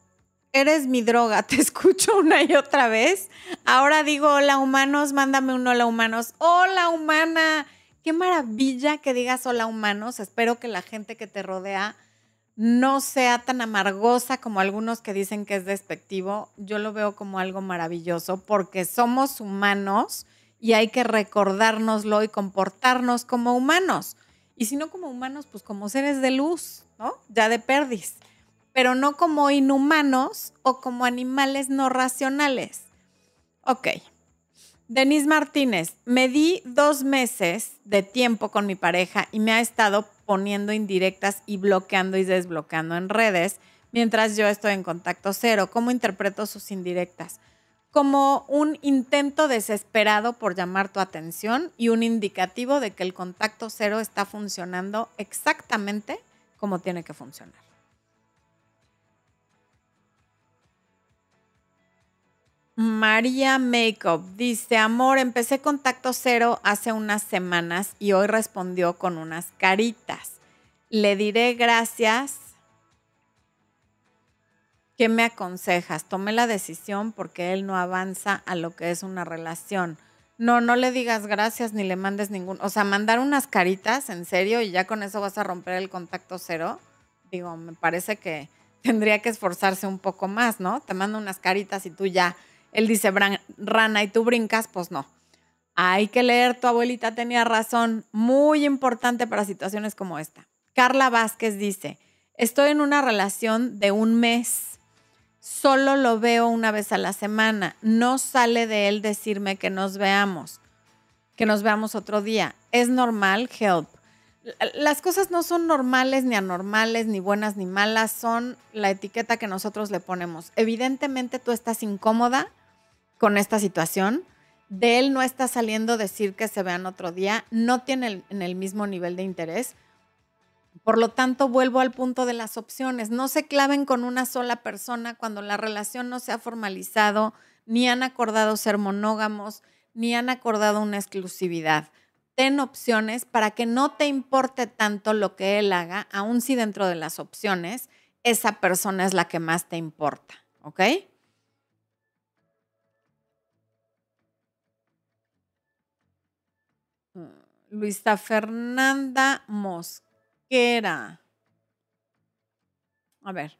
Eres mi droga, te escucho una y otra vez. Ahora digo, hola humanos, mándame un hola humanos. Hola humana. Qué maravilla que digas hola humanos. Espero que la gente que te rodea no sea tan amargosa como algunos que dicen que es despectivo. Yo lo veo como algo maravilloso porque somos humanos y hay que recordárnoslo y comportarnos como humanos. Y si no como humanos, pues como seres de luz, ¿no? Ya de perdiz. Pero no como inhumanos o como animales no racionales. Ok. Denise Martínez, me di dos meses de tiempo con mi pareja y me ha estado poniendo indirectas y bloqueando y desbloqueando en redes mientras yo estoy en contacto cero. ¿Cómo interpreto sus indirectas? como un intento desesperado por llamar tu atención y un indicativo de que el contacto cero está funcionando exactamente como tiene que funcionar. María Makeup dice, amor, empecé contacto cero hace unas semanas y hoy respondió con unas caritas. Le diré gracias ¿Qué me aconsejas? Tomé la decisión porque él no avanza a lo que es una relación. No, no le digas gracias ni le mandes ningún, o sea, mandar unas caritas, en serio, y ya con eso vas a romper el contacto cero. Digo, me parece que tendría que esforzarse un poco más, ¿no? Te mando unas caritas y tú ya, él dice rana y tú brincas, pues no. Hay que leer, tu abuelita tenía razón, muy importante para situaciones como esta. Carla Vázquez dice, estoy en una relación de un mes solo lo veo una vez a la semana. No sale de él decirme que nos veamos, que nos veamos otro día. Es normal, help. Las cosas no son normales ni anormales, ni buenas ni malas, son la etiqueta que nosotros le ponemos. Evidentemente tú estás incómoda con esta situación. De él no está saliendo decir que se vean otro día, no tiene en el mismo nivel de interés por lo tanto, vuelvo al punto de las opciones. No se claven con una sola persona cuando la relación no se ha formalizado, ni han acordado ser monógamos, ni han acordado una exclusividad. Ten opciones para que no te importe tanto lo que él haga, aun si dentro de las opciones esa persona es la que más te importa, ¿ok? Luisa Fernanda Mosquera. A ver.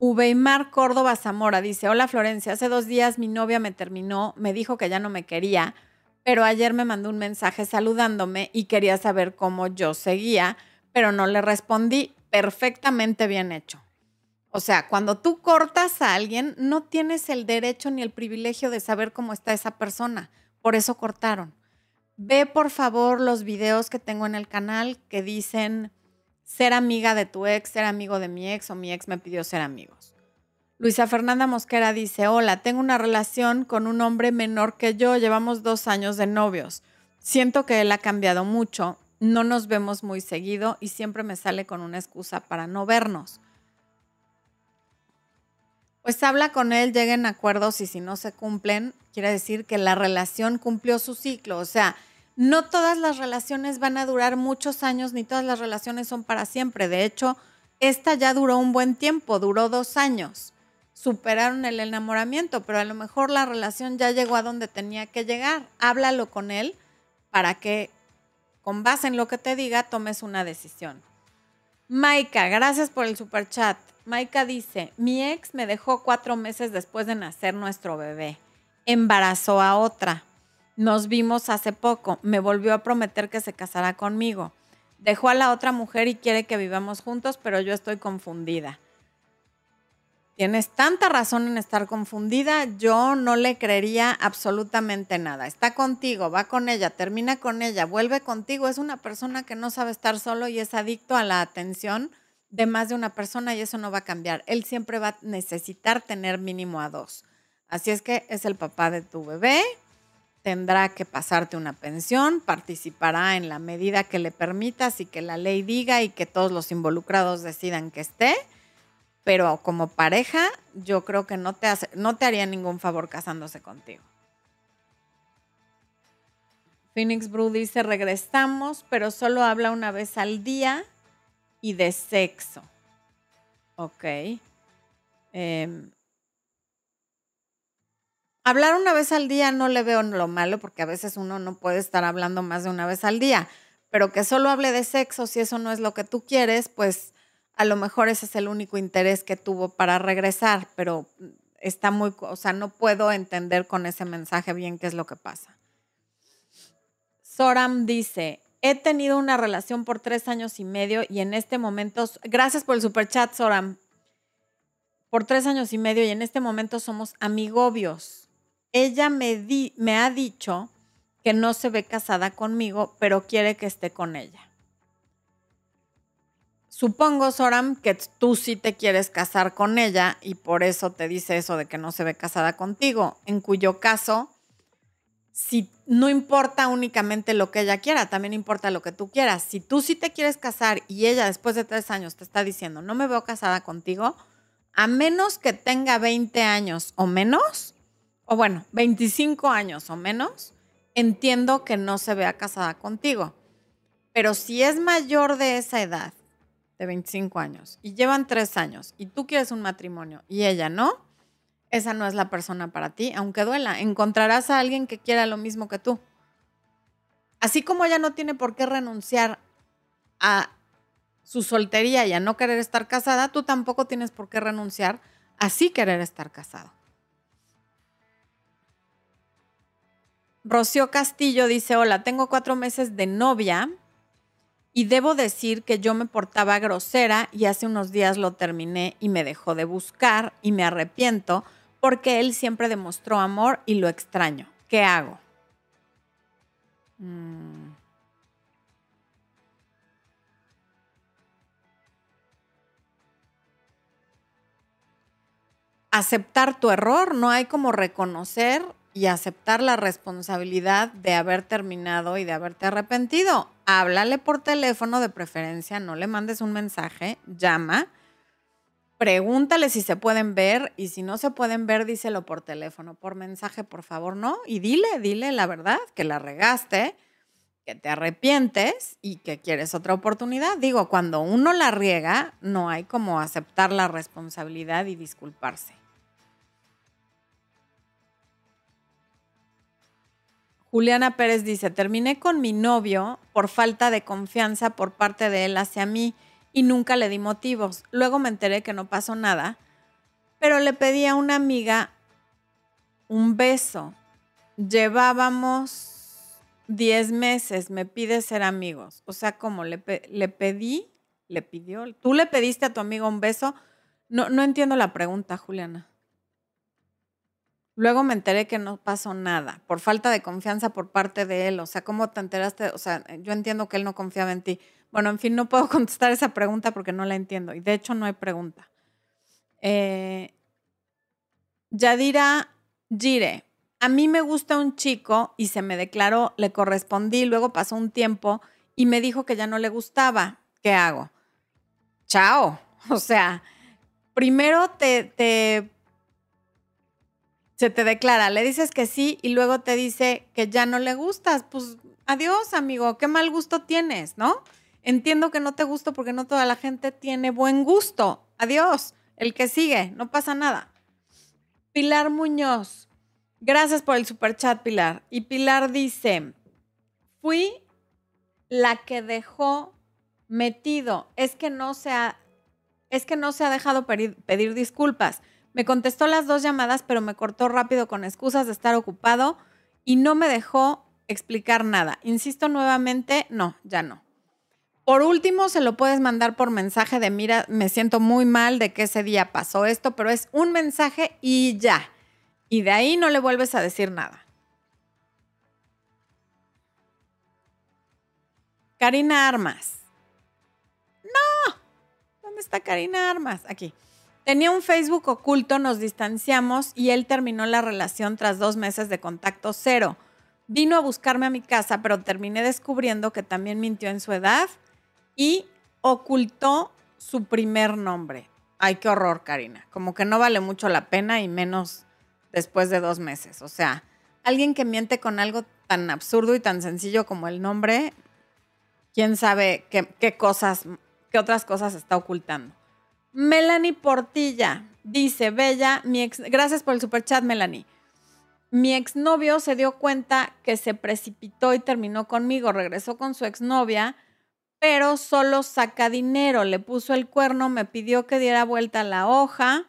Uweimar Córdoba Zamora dice, hola Florencia, hace dos días mi novia me terminó, me dijo que ya no me quería, pero ayer me mandó un mensaje saludándome y quería saber cómo yo seguía, pero no le respondí. Perfectamente bien hecho. O sea, cuando tú cortas a alguien, no tienes el derecho ni el privilegio de saber cómo está esa persona. Por eso cortaron. Ve por favor los videos que tengo en el canal que dicen ser amiga de tu ex, ser amigo de mi ex o mi ex me pidió ser amigos. Luisa Fernanda Mosquera dice, hola, tengo una relación con un hombre menor que yo, llevamos dos años de novios. Siento que él ha cambiado mucho, no nos vemos muy seguido y siempre me sale con una excusa para no vernos. Pues habla con él, lleguen a acuerdos y si no se cumplen, quiere decir que la relación cumplió su ciclo. O sea, no todas las relaciones van a durar muchos años, ni todas las relaciones son para siempre. De hecho, esta ya duró un buen tiempo, duró dos años. Superaron el enamoramiento, pero a lo mejor la relación ya llegó a donde tenía que llegar. Háblalo con él para que, con base en lo que te diga, tomes una decisión. Maika, gracias por el super chat. Maika dice, mi ex me dejó cuatro meses después de nacer nuestro bebé. Embarazó a otra. Nos vimos hace poco. Me volvió a prometer que se casará conmigo. Dejó a la otra mujer y quiere que vivamos juntos, pero yo estoy confundida. Tienes tanta razón en estar confundida, yo no le creería absolutamente nada. Está contigo, va con ella, termina con ella, vuelve contigo. Es una persona que no sabe estar solo y es adicto a la atención de más de una persona y eso no va a cambiar. Él siempre va a necesitar tener mínimo a dos. Así es que es el papá de tu bebé, tendrá que pasarte una pensión, participará en la medida que le permitas y que la ley diga y que todos los involucrados decidan que esté, pero como pareja yo creo que no te, hace, no te haría ningún favor casándose contigo. Phoenix Brew dice, regresamos, pero solo habla una vez al día y de sexo. Ok. Eh, Hablar una vez al día no le veo lo malo porque a veces uno no puede estar hablando más de una vez al día, pero que solo hable de sexo, si eso no es lo que tú quieres, pues a lo mejor ese es el único interés que tuvo para regresar, pero está muy, o sea, no puedo entender con ese mensaje bien qué es lo que pasa. Soram dice, he tenido una relación por tres años y medio y en este momento, gracias por el super chat, Soram, por tres años y medio y en este momento somos amigobios ella me, ha dicho que no se ve casada conmigo, pero quiere que esté con ella. Supongo, Soram, que tú sí te quieres casar con ella y por eso te dice eso de que no se ve casada contigo, en cuyo caso, si no importa únicamente lo que ella quiera, también importa lo que tú quieras. Si tú sí te quieres casar y ella después de tres años te está diciendo, no me veo casada contigo, a menos que tenga 20 años o menos, o bueno, 25 años o menos, entiendo que no se vea casada contigo. Pero si es mayor de esa edad, de 25 años, y llevan tres años, y tú quieres un matrimonio y ella no, esa no es la persona para ti, aunque duela. Encontrarás a alguien que quiera lo mismo que tú. Así como ella no tiene por qué renunciar a su soltería y a no querer estar casada, tú tampoco tienes por qué renunciar a sí querer estar casado. Rocío Castillo dice, hola, tengo cuatro meses de novia y debo decir que yo me portaba grosera y hace unos días lo terminé y me dejó de buscar y me arrepiento porque él siempre demostró amor y lo extraño. ¿Qué hago? Mm. Aceptar tu error, no hay como reconocer y aceptar la responsabilidad de haber terminado y de haberte arrepentido. Háblale por teléfono de preferencia, no le mandes un mensaje, llama, pregúntale si se pueden ver y si no se pueden ver, díselo por teléfono, por mensaje, por favor, ¿no? Y dile, dile la verdad, que la regaste, que te arrepientes y que quieres otra oportunidad. Digo, cuando uno la riega, no hay como aceptar la responsabilidad y disculparse. Juliana Pérez dice, terminé con mi novio por falta de confianza por parte de él hacia mí y nunca le di motivos. Luego me enteré que no pasó nada, pero le pedí a una amiga un beso. Llevábamos 10 meses, me pide ser amigos. O sea, como le, pedí, le pidió, tú le pediste a tu amigo un beso. No, no entiendo la pregunta, Juliana. Luego me enteré que no pasó nada, por falta de confianza por parte de él. O sea, ¿cómo te enteraste? O sea, yo entiendo que él no confiaba en ti. Bueno, en fin, no puedo contestar esa pregunta porque no la entiendo. Y de hecho no hay pregunta. Eh, Yadira Gire, a mí me gusta un chico y se me declaró, le correspondí, luego pasó un tiempo y me dijo que ya no le gustaba. ¿Qué hago? Chao. O sea, primero te, te se te declara, le dices que sí y luego te dice que ya no le gustas, pues adiós, amigo, qué mal gusto tienes, ¿no? Entiendo que no te gusto porque no toda la gente tiene buen gusto. Adiós, el que sigue, no pasa nada. Pilar Muñoz, gracias por el super chat, Pilar. Y Pilar dice, fui la que dejó metido, es que no se ha, es que no se ha dejado pedir disculpas me contestó las dos llamadas, pero me cortó rápido con excusas de estar ocupado y no me dejó explicar nada. Insisto nuevamente, no, ya no. Por último, se lo puedes mandar por mensaje de, mira, me siento muy mal de que ese día pasó esto, pero es un mensaje y ya. Y de ahí no le vuelves a decir nada. Karina Armas. No. ¿Dónde está Karina Armas? Aquí. Tenía un Facebook oculto, nos distanciamos y él terminó la relación tras dos meses de contacto cero. Vino a buscarme a mi casa, pero terminé descubriendo que también mintió en su edad y ocultó su primer nombre. Ay, qué horror, Karina. Como que no vale mucho la pena y menos después de dos meses. O sea, alguien que miente con algo tan absurdo y tan sencillo como el nombre, quién sabe qué, cosas, qué otras cosas está ocultando. Melanie Portilla dice, Bella, mi ex, gracias por el super chat, Melanie. Mi exnovio se dio cuenta que se precipitó y terminó conmigo, regresó con su exnovia, pero solo saca dinero, le puso el cuerno, me pidió que diera vuelta la hoja.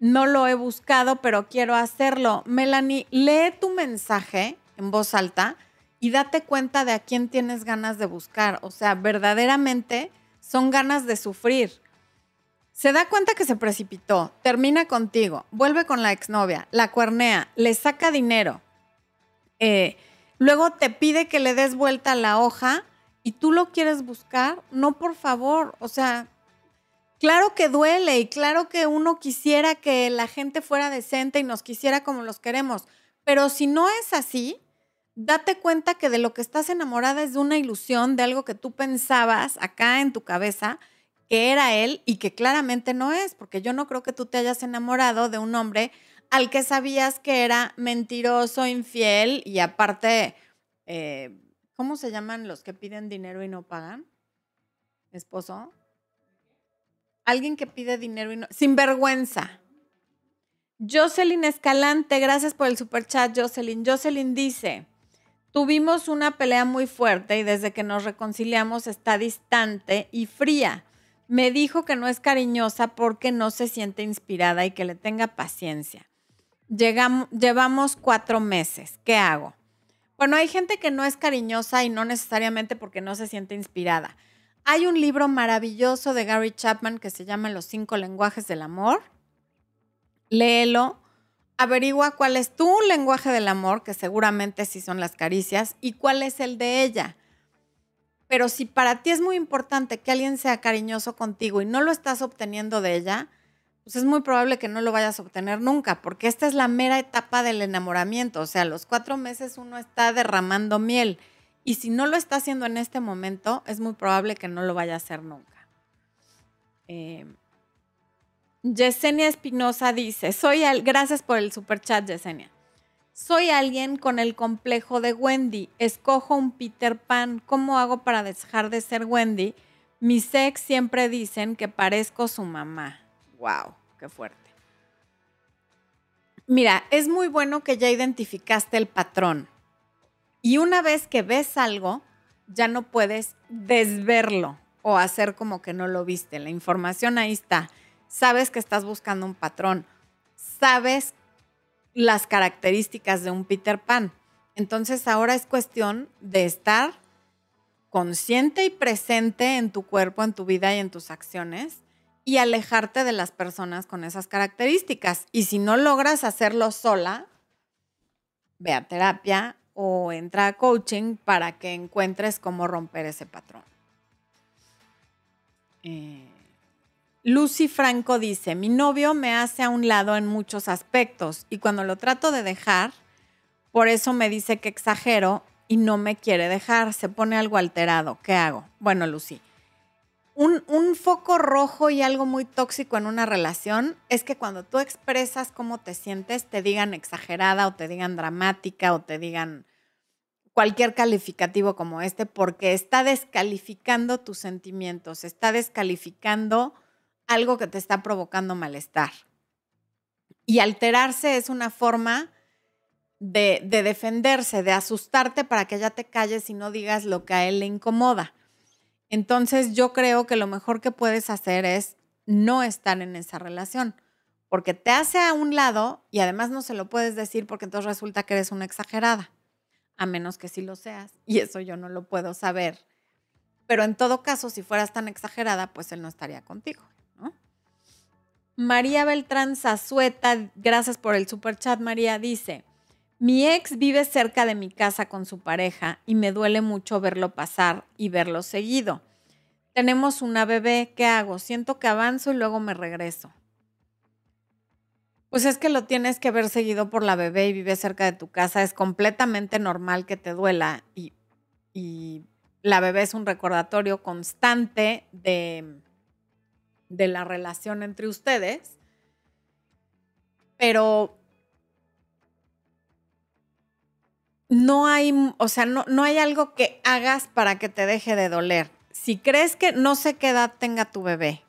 No lo he buscado, pero quiero hacerlo. Melanie, lee tu mensaje en voz alta y date cuenta de a quién tienes ganas de buscar. O sea, verdaderamente son ganas de sufrir. Se da cuenta que se precipitó, termina contigo, vuelve con la exnovia, la cuernea, le saca dinero. Eh, luego te pide que le des vuelta la hoja y tú lo quieres buscar. No, por favor. O sea, claro que duele y claro que uno quisiera que la gente fuera decente y nos quisiera como los queremos. Pero si no es así, date cuenta que de lo que estás enamorada es de una ilusión, de algo que tú pensabas acá en tu cabeza que era él y que claramente no es, porque yo no creo que tú te hayas enamorado de un hombre al que sabías que era mentiroso, infiel y aparte, eh, ¿cómo se llaman los que piden dinero y no pagan? ¿Esposo? Alguien que pide dinero y no... Sinvergüenza. Jocelyn Escalante, gracias por el super chat, Jocelyn. Jocelyn dice, tuvimos una pelea muy fuerte y desde que nos reconciliamos está distante y fría. Me dijo que no es cariñosa porque no se siente inspirada y que le tenga paciencia. Llevamos cuatro meses. ¿Qué hago? Bueno, hay gente que no es cariñosa y no necesariamente porque no se siente inspirada. Hay un libro maravilloso de Gary Chapman que se llama Los cinco lenguajes del amor. Léelo, averigua cuál es tu lenguaje del amor, que seguramente sí son las caricias, y cuál es el de ella. Pero si para ti es muy importante que alguien sea cariñoso contigo y no lo estás obteniendo de ella, pues es muy probable que no lo vayas a obtener nunca, porque esta es la mera etapa del enamoramiento. O sea, los cuatro meses uno está derramando miel. Y si no lo está haciendo en este momento, es muy probable que no lo vaya a hacer nunca. Eh, Yesenia Espinosa dice, soy al, gracias por el super chat, Yesenia. Soy alguien con el complejo de Wendy. Escojo un Peter Pan. ¿Cómo hago para dejar de ser Wendy? Mis ex siempre dicen que parezco su mamá. Wow, qué fuerte. Mira, es muy bueno que ya identificaste el patrón. Y una vez que ves algo, ya no puedes desverlo o hacer como que no lo viste. La información ahí está. Sabes que estás buscando un patrón. Sabes las características de un Peter Pan. Entonces ahora es cuestión de estar consciente y presente en tu cuerpo, en tu vida y en tus acciones y alejarte de las personas con esas características. Y si no logras hacerlo sola, ve a terapia o entra a coaching para que encuentres cómo romper ese patrón. Eh, Lucy Franco dice, mi novio me hace a un lado en muchos aspectos y cuando lo trato de dejar, por eso me dice que exagero y no me quiere dejar, se pone algo alterado. ¿Qué hago? Bueno, Lucy, un, un, foco rojo y algo muy tóxico en una relación es que cuando tú expresas cómo te sientes, te digan exagerada o te digan dramática o te digan cualquier calificativo como este, porque está descalificando tus sentimientos, está descalificando algo que te está provocando malestar. Y alterarse es una forma de, defenderse, de asustarte para que ya te calles y no digas lo que a él le incomoda. Entonces yo creo que lo mejor que puedes hacer es no estar en esa relación, porque te hace a un lado y además no se lo puedes decir porque entonces resulta que eres una exagerada, a menos que sí lo seas. Y eso yo no lo puedo saber. Pero en todo caso, si fueras tan exagerada, pues él no estaría contigo. María Beltrán Zazueta, gracias por el super chat, María, dice, mi ex vive cerca de mi casa con su pareja y me duele mucho verlo pasar y verlo seguido. Tenemos una bebé, ¿qué hago? Siento que avanzo y luego me regreso. Pues es que lo tienes que ver seguido por la bebé y vive cerca de tu casa. Es completamente normal que te duela y, y la bebé es un recordatorio constante de, de la relación entre ustedes, pero no hay, o sea, no, no hay algo que hagas para que te deje de doler. Si crees que no sé qué edad tenga tu bebé,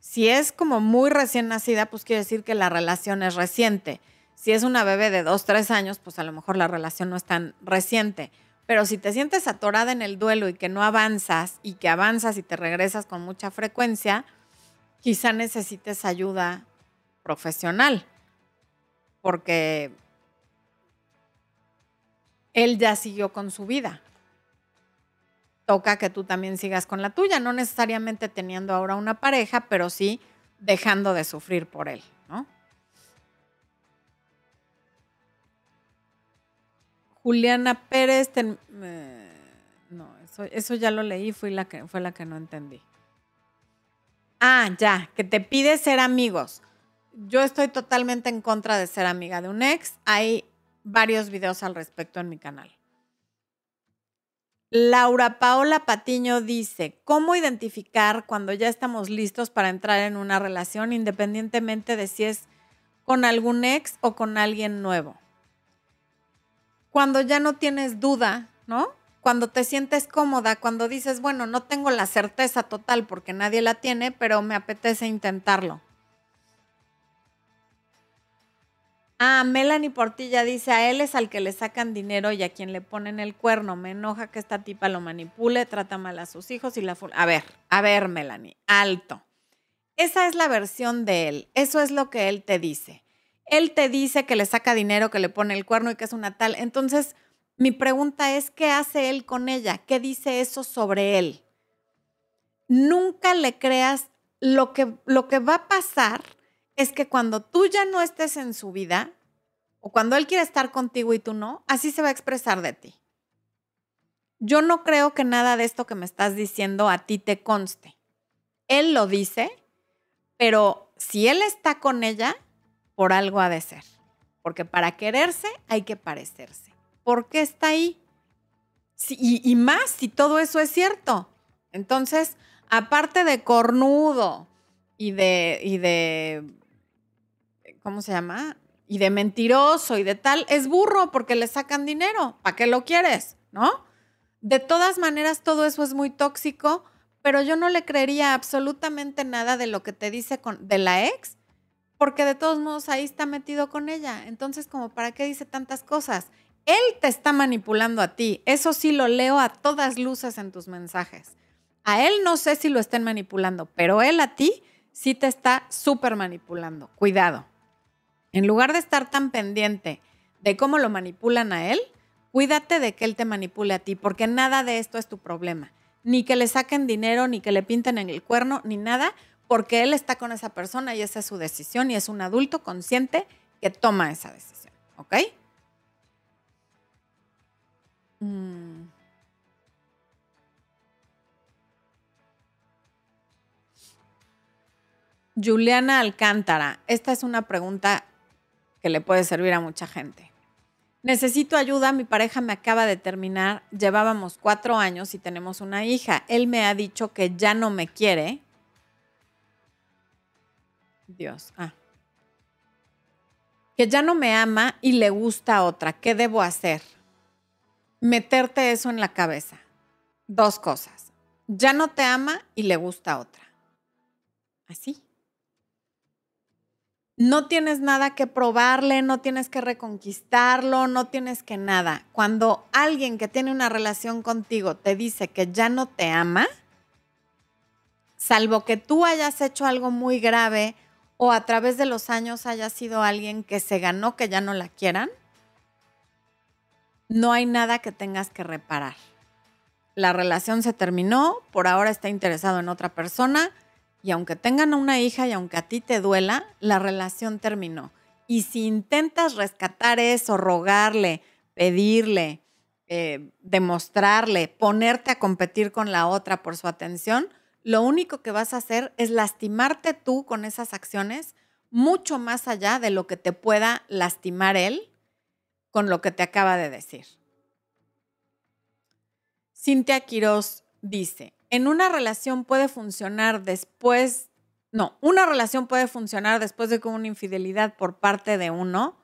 si es como muy recién nacida, pues quiere decir que la relación es reciente. Si es una bebé de dos, tres años, pues a lo mejor la relación no es tan reciente. Pero si te sientes atorada en el duelo y que no avanzas y que avanzas y te regresas con mucha frecuencia, quizá necesites ayuda profesional, porque él ya siguió con su vida. Toca que tú también sigas con la tuya, no necesariamente teniendo ahora una pareja, pero sí dejando de sufrir por él, ¿no? Juliana Pérez, no, eso, ya lo leí, la que, fue la que no entendí. Ah, ya, que te pide ser amigos. Yo estoy totalmente en contra de ser amiga de un ex. Hay varios videos al respecto en mi canal. Laura Paola Patiño dice, ¿cómo identificar cuando ya estamos listos para entrar en una relación independientemente de si es con algún ex o con alguien nuevo? Cuando ya no tienes duda, ¿no? Cuando te sientes cómoda, cuando dices, bueno, no tengo la certeza total porque nadie la tiene, pero me apetece intentarlo. Ah, Melanie Portilla dice, a él es al que le sacan dinero y a quien le ponen el cuerno. Me enoja que esta tipa lo manipule, trata mal a sus hijos y la... A ver, a ver, Melanie, alto. Esa es la versión de él, eso es lo que él te dice. Él te dice que le saca dinero, que le pone el cuerno y que es una tal. Entonces, mi pregunta es, ¿qué hace él con ella? ¿Qué dice eso sobre él? Nunca le creas lo que, lo que va a pasar es que cuando tú ya no estés en su vida, o cuando él quiere estar contigo y tú no, así se va a expresar de ti. Yo no creo que nada de esto que me estás diciendo a ti te conste. Él lo dice, pero si él está con ella, por algo ha de ser. Porque para quererse hay que parecerse. ¿Por qué está ahí? y, más si todo eso es cierto. Entonces, aparte de cornudo y de, y de ¿cómo se llama? y de mentiroso y de tal, es burro porque le sacan dinero. ¿Para qué lo quieres? ¿No? De todas maneras, todo eso es muy tóxico, pero yo no le creería absolutamente nada de lo que te dice con, de la ex, porque de todos modos ahí está metido con ella. Entonces, como para qué dice tantas cosas? Él te está manipulando a ti. Eso sí lo leo a todas luces en tus mensajes. A él no sé si lo estén manipulando, pero él a ti sí te está súper manipulando. Cuidado. En lugar de estar tan pendiente de cómo lo manipulan a él, cuídate de que él te manipule a ti, porque nada de esto es tu problema. Ni que le saquen dinero, ni que le pinten en el cuerno, ni nada, porque él está con esa persona y esa es su decisión y es un adulto consciente que toma esa decisión. ¿Ok? Mm. Juliana Alcántara, esta es una pregunta que le puede servir a mucha gente. Necesito ayuda, mi pareja me acaba de terminar, llevábamos cuatro años y tenemos una hija. Él me ha dicho que ya no me quiere. Dios, ah. Que ya no me ama y le gusta otra. ¿Qué debo hacer? Meterte eso en la cabeza. Dos cosas. Ya no te ama y le gusta otra. Así no tienes nada que probarle, no tienes que reconquistarlo, no tienes que nada. Cuando alguien que tiene una relación contigo te dice que ya no te ama, salvo que tú hayas hecho algo muy grave o a través de los años hayas sido alguien que se ganó que ya no la quieran, no hay nada que tengas que reparar. La relación se terminó, por ahora está interesado en otra persona y aunque tengan una hija y aunque a ti te duela, la relación terminó. Y si intentas rescatar eso, rogarle, pedirle, eh, demostrarle, ponerte a competir con la otra por su atención, lo único que vas a hacer es lastimarte tú con esas acciones mucho más allá de lo que te pueda lastimar él con lo que te acaba de decir. Cintia Quiroz dice, en una relación puede funcionar después, no, una relación puede funcionar después de que una infidelidad por parte de uno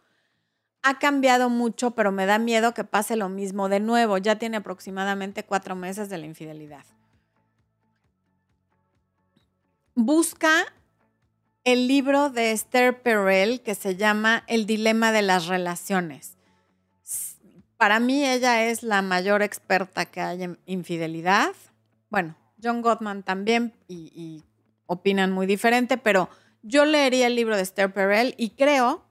ha cambiado mucho, pero me da miedo que pase lo mismo de nuevo. Ya tiene aproximadamente cuatro meses de la infidelidad. Busca el libro de Esther Perel que se llama El dilema de las relaciones. Para mí ella es la mayor experta que hay en infidelidad bueno, John Gottman también y, opinan muy diferente, pero yo leería el libro de Esther Perel y creo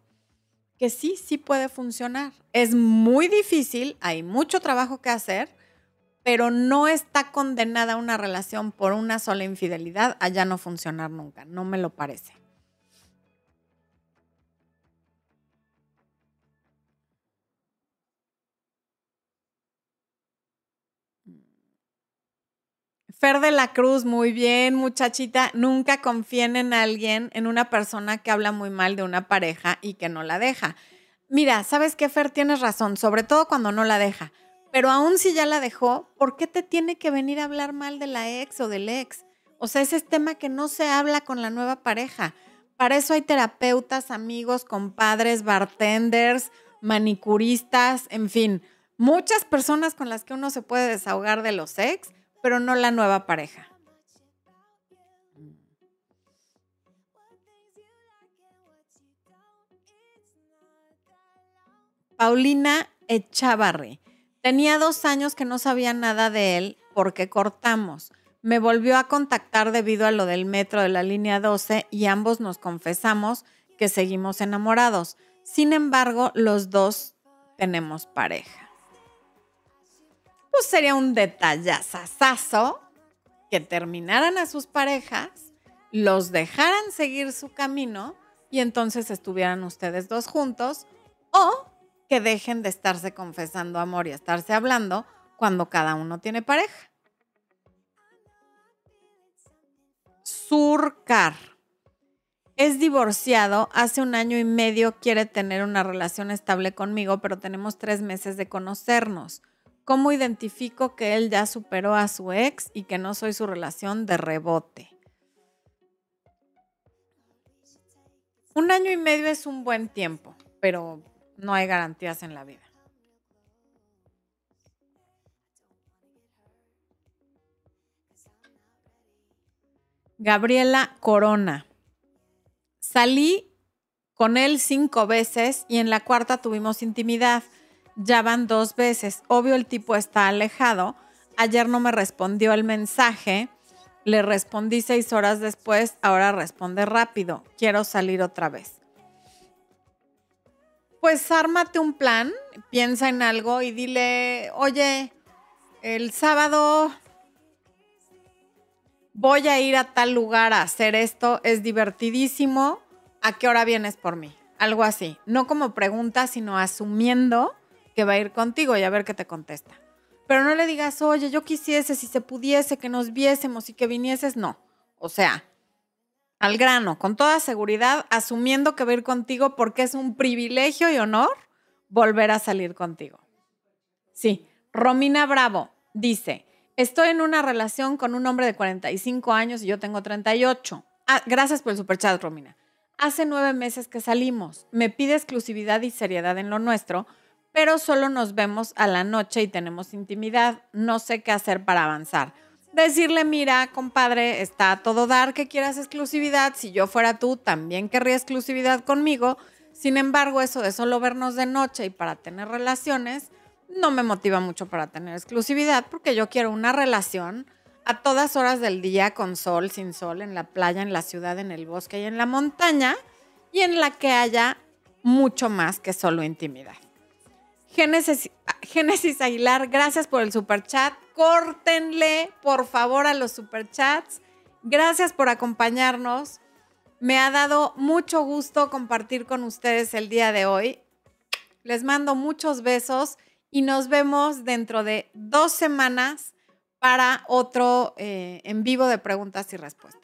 que sí, sí puede funcionar. Es muy difícil, hay mucho trabajo que hacer, pero no está condenada una relación por una sola infidelidad a ya no funcionar nunca, no me lo parece. Fer de la Cruz, muy bien, muchachita. Nunca confíen en alguien, en una persona que habla muy mal de una pareja y que no la deja. Mira, ¿sabes qué, Fer? Tienes razón, sobre todo cuando no la deja. Pero aún si ya la dejó, ¿por qué te tiene que venir a hablar mal de la ex o del ex? O sea, ese es tema que no se habla con la nueva pareja. Para eso hay terapeutas, amigos, compadres, bartenders, manicuristas, en fin, muchas personas con las que uno se puede desahogar de los ex pero no la nueva pareja. Paulina Echavarri. Tenía dos años que no sabía nada de él porque cortamos. Me volvió a contactar debido a lo del metro de la línea 12 y ambos nos confesamos que seguimos enamorados. Sin embargo, los dos tenemos pareja pues sería un detallazazazo que terminaran a sus parejas, los dejaran seguir su camino y entonces estuvieran ustedes dos juntos o que dejen de estarse confesando amor y estarse hablando cuando cada uno tiene pareja. Surcar. Es divorciado, hace un año y medio quiere tener una relación estable conmigo, pero tenemos tres meses de conocernos. ¿Cómo identifico que él ya superó a su ex y que no soy su relación de rebote? Un año y medio es un buen tiempo. pero no hay garantías en la vida. Gabriela Corona. Salí con él cinco veces y en la cuarta tuvimos intimidad. Ya van dos veces. Obvio el tipo está alejado. Ayer no me respondió el mensaje. Le respondí seis horas después. Ahora responde rápido. Quiero salir otra vez. Pues ármate un plan, piensa en algo y dile, oye, el sábado voy a ir a tal lugar a hacer esto, es divertidísimo, ¿a qué hora vienes por mí? Algo así, no como pregunta, sino asumiendo que va a ir contigo y a ver qué te contesta. Pero no le digas, oye, yo quisiese, si se pudiese, que nos viésemos y que vinieses, no. O sea, al grano, con toda seguridad, asumiendo que va a ir contigo porque es un privilegio y honor volver a salir contigo. Sí, Romina Bravo dice, Estoy en una relación con un hombre de 45 años y yo tengo 38. Ah, gracias por el superchat, Romina. Hace nueve meses que salimos. Me pide exclusividad y seriedad en lo nuestro, pero solo nos vemos a la noche y tenemos intimidad. No sé qué hacer para avanzar. Decirle, mira, compadre, está a todo dar que quieras exclusividad. Si yo fuera tú, también querría exclusividad conmigo. Sin embargo, eso de solo vernos de noche y para tener relaciones, no me motiva mucho para tener exclusividad porque yo quiero una relación a todas horas del día con sol, sin sol, en la playa, en la ciudad, en el bosque y en la montaña y en la que haya mucho más que solo intimidad. Génesis, Génesis Aguilar, gracias por el super chat. Córtenle, por favor, a los super chats. Gracias por acompañarnos. Me ha dado mucho gusto compartir con ustedes el día de hoy. Les mando muchos besos y nos vemos dentro de dos semanas para otro eh, en vivo de preguntas y respuestas.